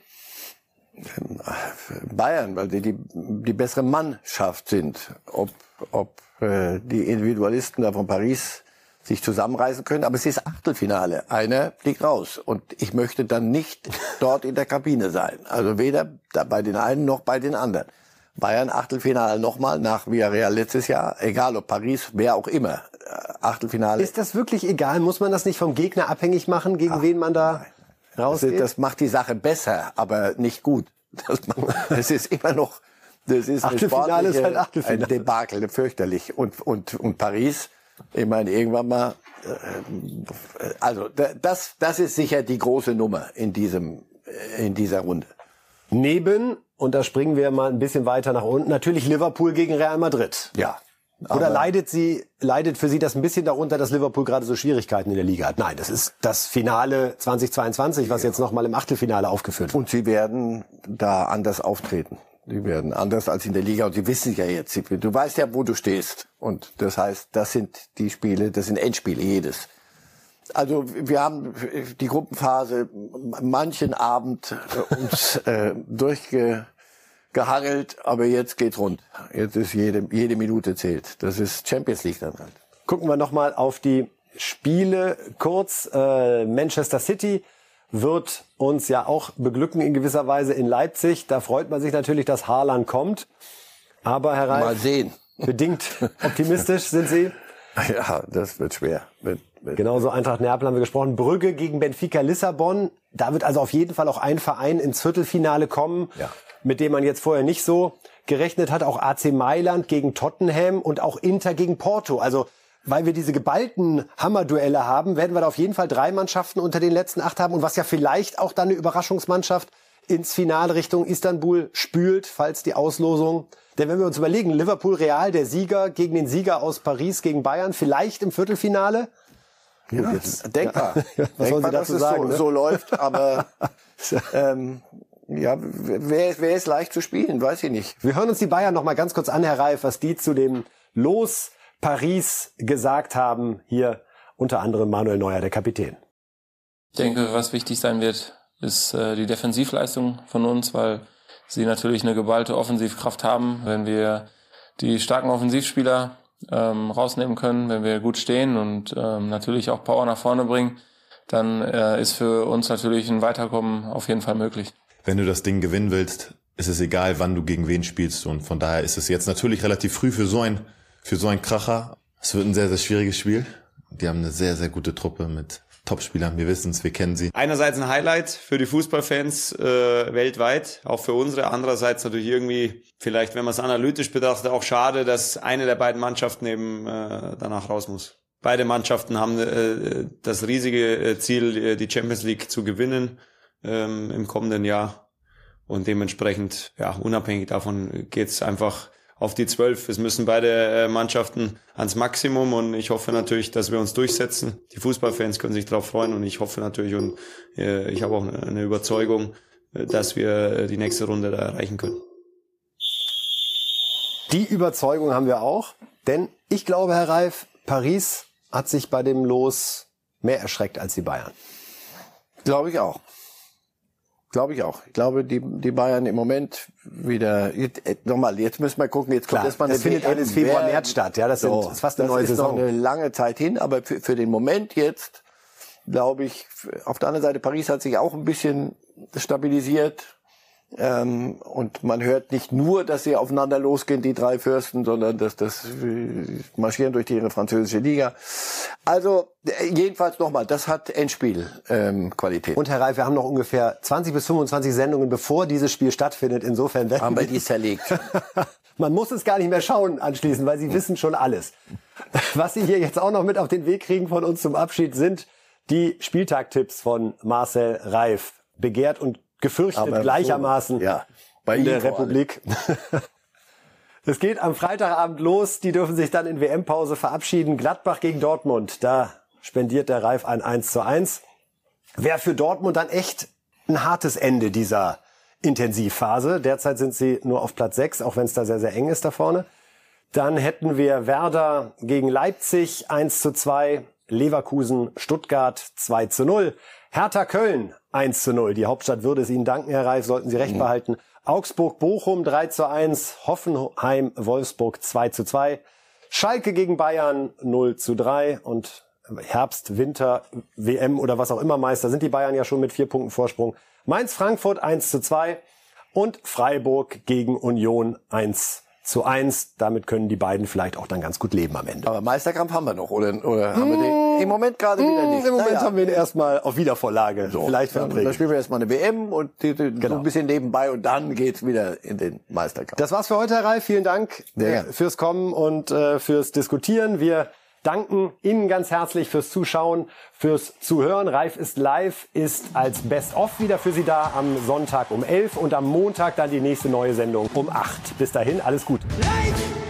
Bayern, weil die die, die bessere Mannschaft sind. Ob, ob äh, die Individualisten da von Paris sich zusammenreißen können, aber es ist Achtelfinale. Einer fliegt raus und ich möchte dann nicht [laughs] dort in der Kabine sein. Also weder bei den einen noch bei den anderen. Bayern Achtelfinale nochmal nach Villarreal letztes Jahr, egal ob Paris, wer auch immer. Äh, Achtelfinale. Ist das wirklich egal? Muss man das nicht vom Gegner abhängig machen, gegen Ach, wen man da nein rausgeht? Das, das macht die Sache besser, aber nicht gut. Das, [laughs] das ist immer noch, das ist Achtelfinale ist halt Achtelfinale. ein Debakel, fürchterlich. Und, und, und Paris, ich meine, irgendwann mal, äh, also das, das ist sicher die große Nummer in diesem, in dieser Runde. Neben und da springen wir mal ein bisschen weiter nach unten. Natürlich Liverpool gegen Real Madrid. Ja. Oder leidet sie, leidet für Sie das ein bisschen darunter, dass Liverpool gerade so Schwierigkeiten in der Liga hat? Nein, das ist das Finale 2022, was jetzt nochmal im Achtelfinale aufgeführt wird. Und sie werden da anders auftreten. Die werden anders als in der Liga und sie wissen ja jetzt, du weißt ja, wo du stehst. Und das heißt, das sind die Spiele, das sind Endspiele, jedes. Also wir haben die Gruppenphase manchen Abend äh, uns [laughs] äh, durchgehangelt, aber jetzt geht's rund. Jetzt ist jede, jede Minute zählt. Das ist Champions League dann halt. Gucken wir nochmal auf die Spiele kurz. Äh, Manchester City wird uns ja auch beglücken in gewisser Weise in Leipzig. Da freut man sich natürlich, dass Haaland kommt. Aber Herr Reif, Mal sehen. bedingt optimistisch sind Sie. [laughs] Ja, das wird schwer. Wird, wird. Genauso Eintracht Neapel haben wir gesprochen. Brügge gegen Benfica Lissabon. Da wird also auf jeden Fall auch ein Verein ins Viertelfinale kommen, Ja. mit dem man jetzt vorher nicht so gerechnet hat. Auch AC Mailand gegen Tottenham und auch Inter gegen Porto. Also weil wir diese geballten Hammerduelle haben, werden wir da auf jeden Fall drei Mannschaften unter den letzten acht haben und was ja vielleicht auch dann eine Überraschungsmannschaft ins Finale Richtung Istanbul spült, falls die Auslosung. Denn wenn wir uns überlegen, Liverpool Real, der Sieger gegen den Sieger aus Paris gegen Bayern, vielleicht im Viertelfinale. Ja, denkbar. [laughs] Was sollen Sie denkbar, dass dazu es sagen, so, ne? so läuft, aber [laughs] ähm, ja, wer, wer ist leicht zu spielen, weiß ich nicht. Wir hören uns die Bayern noch mal ganz kurz an, Herr Reif, was die zu dem Los Paris gesagt haben. Hier unter anderem Manuel Neuer, der Kapitän. Ich denke, was wichtig sein wird, ist äh, die Defensivleistung von uns, weil sie natürlich eine geballte Offensivkraft haben. Wenn wir die starken Offensivspieler ähm, rausnehmen können, wenn wir gut stehen und ähm, natürlich auch Power nach vorne bringen, dann äh, ist für uns natürlich ein Weiterkommen auf jeden Fall möglich. wenn du das Ding gewinnen willst, ist es egal, wann du gegen wen spielst. Und von daher ist es jetzt natürlich relativ früh für so ein, für so ein Kracher. Es wird ein sehr, sehr schwieriges Spiel. Die haben eine sehr, sehr gute Truppe mit Topspielern. Wir wissen es, wir kennen sie. Einerseits ein Highlight für die Fußballfans äh, weltweit, auch für unsere. Andererseits natürlich irgendwie, vielleicht wenn man es analytisch betrachtet, auch schade, dass eine der beiden Mannschaften eben äh, danach raus muss. Beide Mannschaften haben äh, das riesige äh, Ziel, äh, die Champions League zu gewinnen ähm, im kommenden Jahr. Und dementsprechend, ja, unabhängig davon geht's einfach auf die zwölf. Es müssen beide äh, Mannschaften ans Maximum und ich hoffe natürlich, dass wir uns durchsetzen. Die Fußballfans können sich darauf freuen und ich hoffe natürlich und äh, ich habe auch eine, Überzeugung, äh, dass wir die nächste Runde da erreichen können. Die Überzeugung haben wir auch, denn ich glaube, Herr Reif, Paris hat sich bei dem Los mehr erschreckt als die Bayern. Glaube ich auch. Glaube ich auch. Ich glaube, die, die Bayern im Moment wieder, äh, nochmal, jetzt müssen wir gucken, jetzt kommt Klar, erstmal das eine findet. Ende Februar, März statt. Ja, das sind- das ist fast eine neue das ist Saison. noch eine lange Zeit hin, aber für, für den Moment jetzt, glaube ich, auf der anderen Seite, Paris hat sich auch ein bisschen stabilisiert. Ähm, und man hört nicht nur, dass sie aufeinander losgehen, die drei Fürsten, sondern dass das äh, marschieren durch die französische Liga. Also äh, jedenfalls nochmal, das hat Endspiel ähm. Und Herr Reif, wir haben noch ungefähr 20 bis 25 Sendungen, bevor dieses Spiel stattfindet. Insofern werden haben wir die zerlegt. [laughs] Man muss es gar nicht mehr schauen anschließend, weil Sie wissen schon alles. Was Sie hier jetzt auch noch mit auf den Weg kriegen von uns zum Abschied sind die Spieltagtipps von Marcel Reif. Begehrt und gefürchtet Aber gleichermaßen so, ja, bei in der. Republik. [laughs] Es geht am Freitagabend los. Die dürfen sich dann in WM-Pause verabschieden. Gladbach gegen Dortmund. Da spendiert der Reif ein 1 zu 1. Wäre für Dortmund dann echt ein hartes Ende dieser Intensivphase. Derzeit sind sie nur auf Platz 6, auch wenn es da sehr, sehr eng ist da vorne. Dann hätten wir Werder gegen Leipzig 1 zu 2, Leverkusen, Stuttgart 2 zu 0, Hertha Köln 1 zu 0. Die Hauptstadt würde es Ihnen danken, Herr Reif, sollten Sie recht behalten. Augsburg, Bochum 3 zu 1, Hoffenheim, Wolfsburg 2 zu 2, Schalke gegen Bayern 0 zu 3 und Herbst, Winter, WM oder was auch immer Meister sind die Bayern ja schon mit vier Punkten Vorsprung. Mainz, Frankfurt 1 zu 2 und Freiburg gegen Union 1 zu 1. Damit können die beiden vielleicht auch dann ganz gut leben am Ende. Aber Meisterkampf haben wir noch, oder, oder haben wir den im Moment gerade wieder nicht? Hm, Im Moment Naja. haben wir ihn erstmal auf Wiedervorlage. So, vielleicht für dann, dann spielen wir erstmal eine WM und die, die, so Genau. ein bisschen nebenbei und dann geht's wieder in den Meisterkampf. Das war's für heute, Herr Reif. Vielen Dank äh, fürs Kommen und äh, fürs Diskutieren. Wir danken Ihnen ganz herzlich fürs Zuschauen, fürs Zuhören. Reif ist live ist als Best-of wieder für Sie da am Sonntag um 11 und am Montag dann die nächste neue Sendung um 8. Bis dahin, alles gut. Life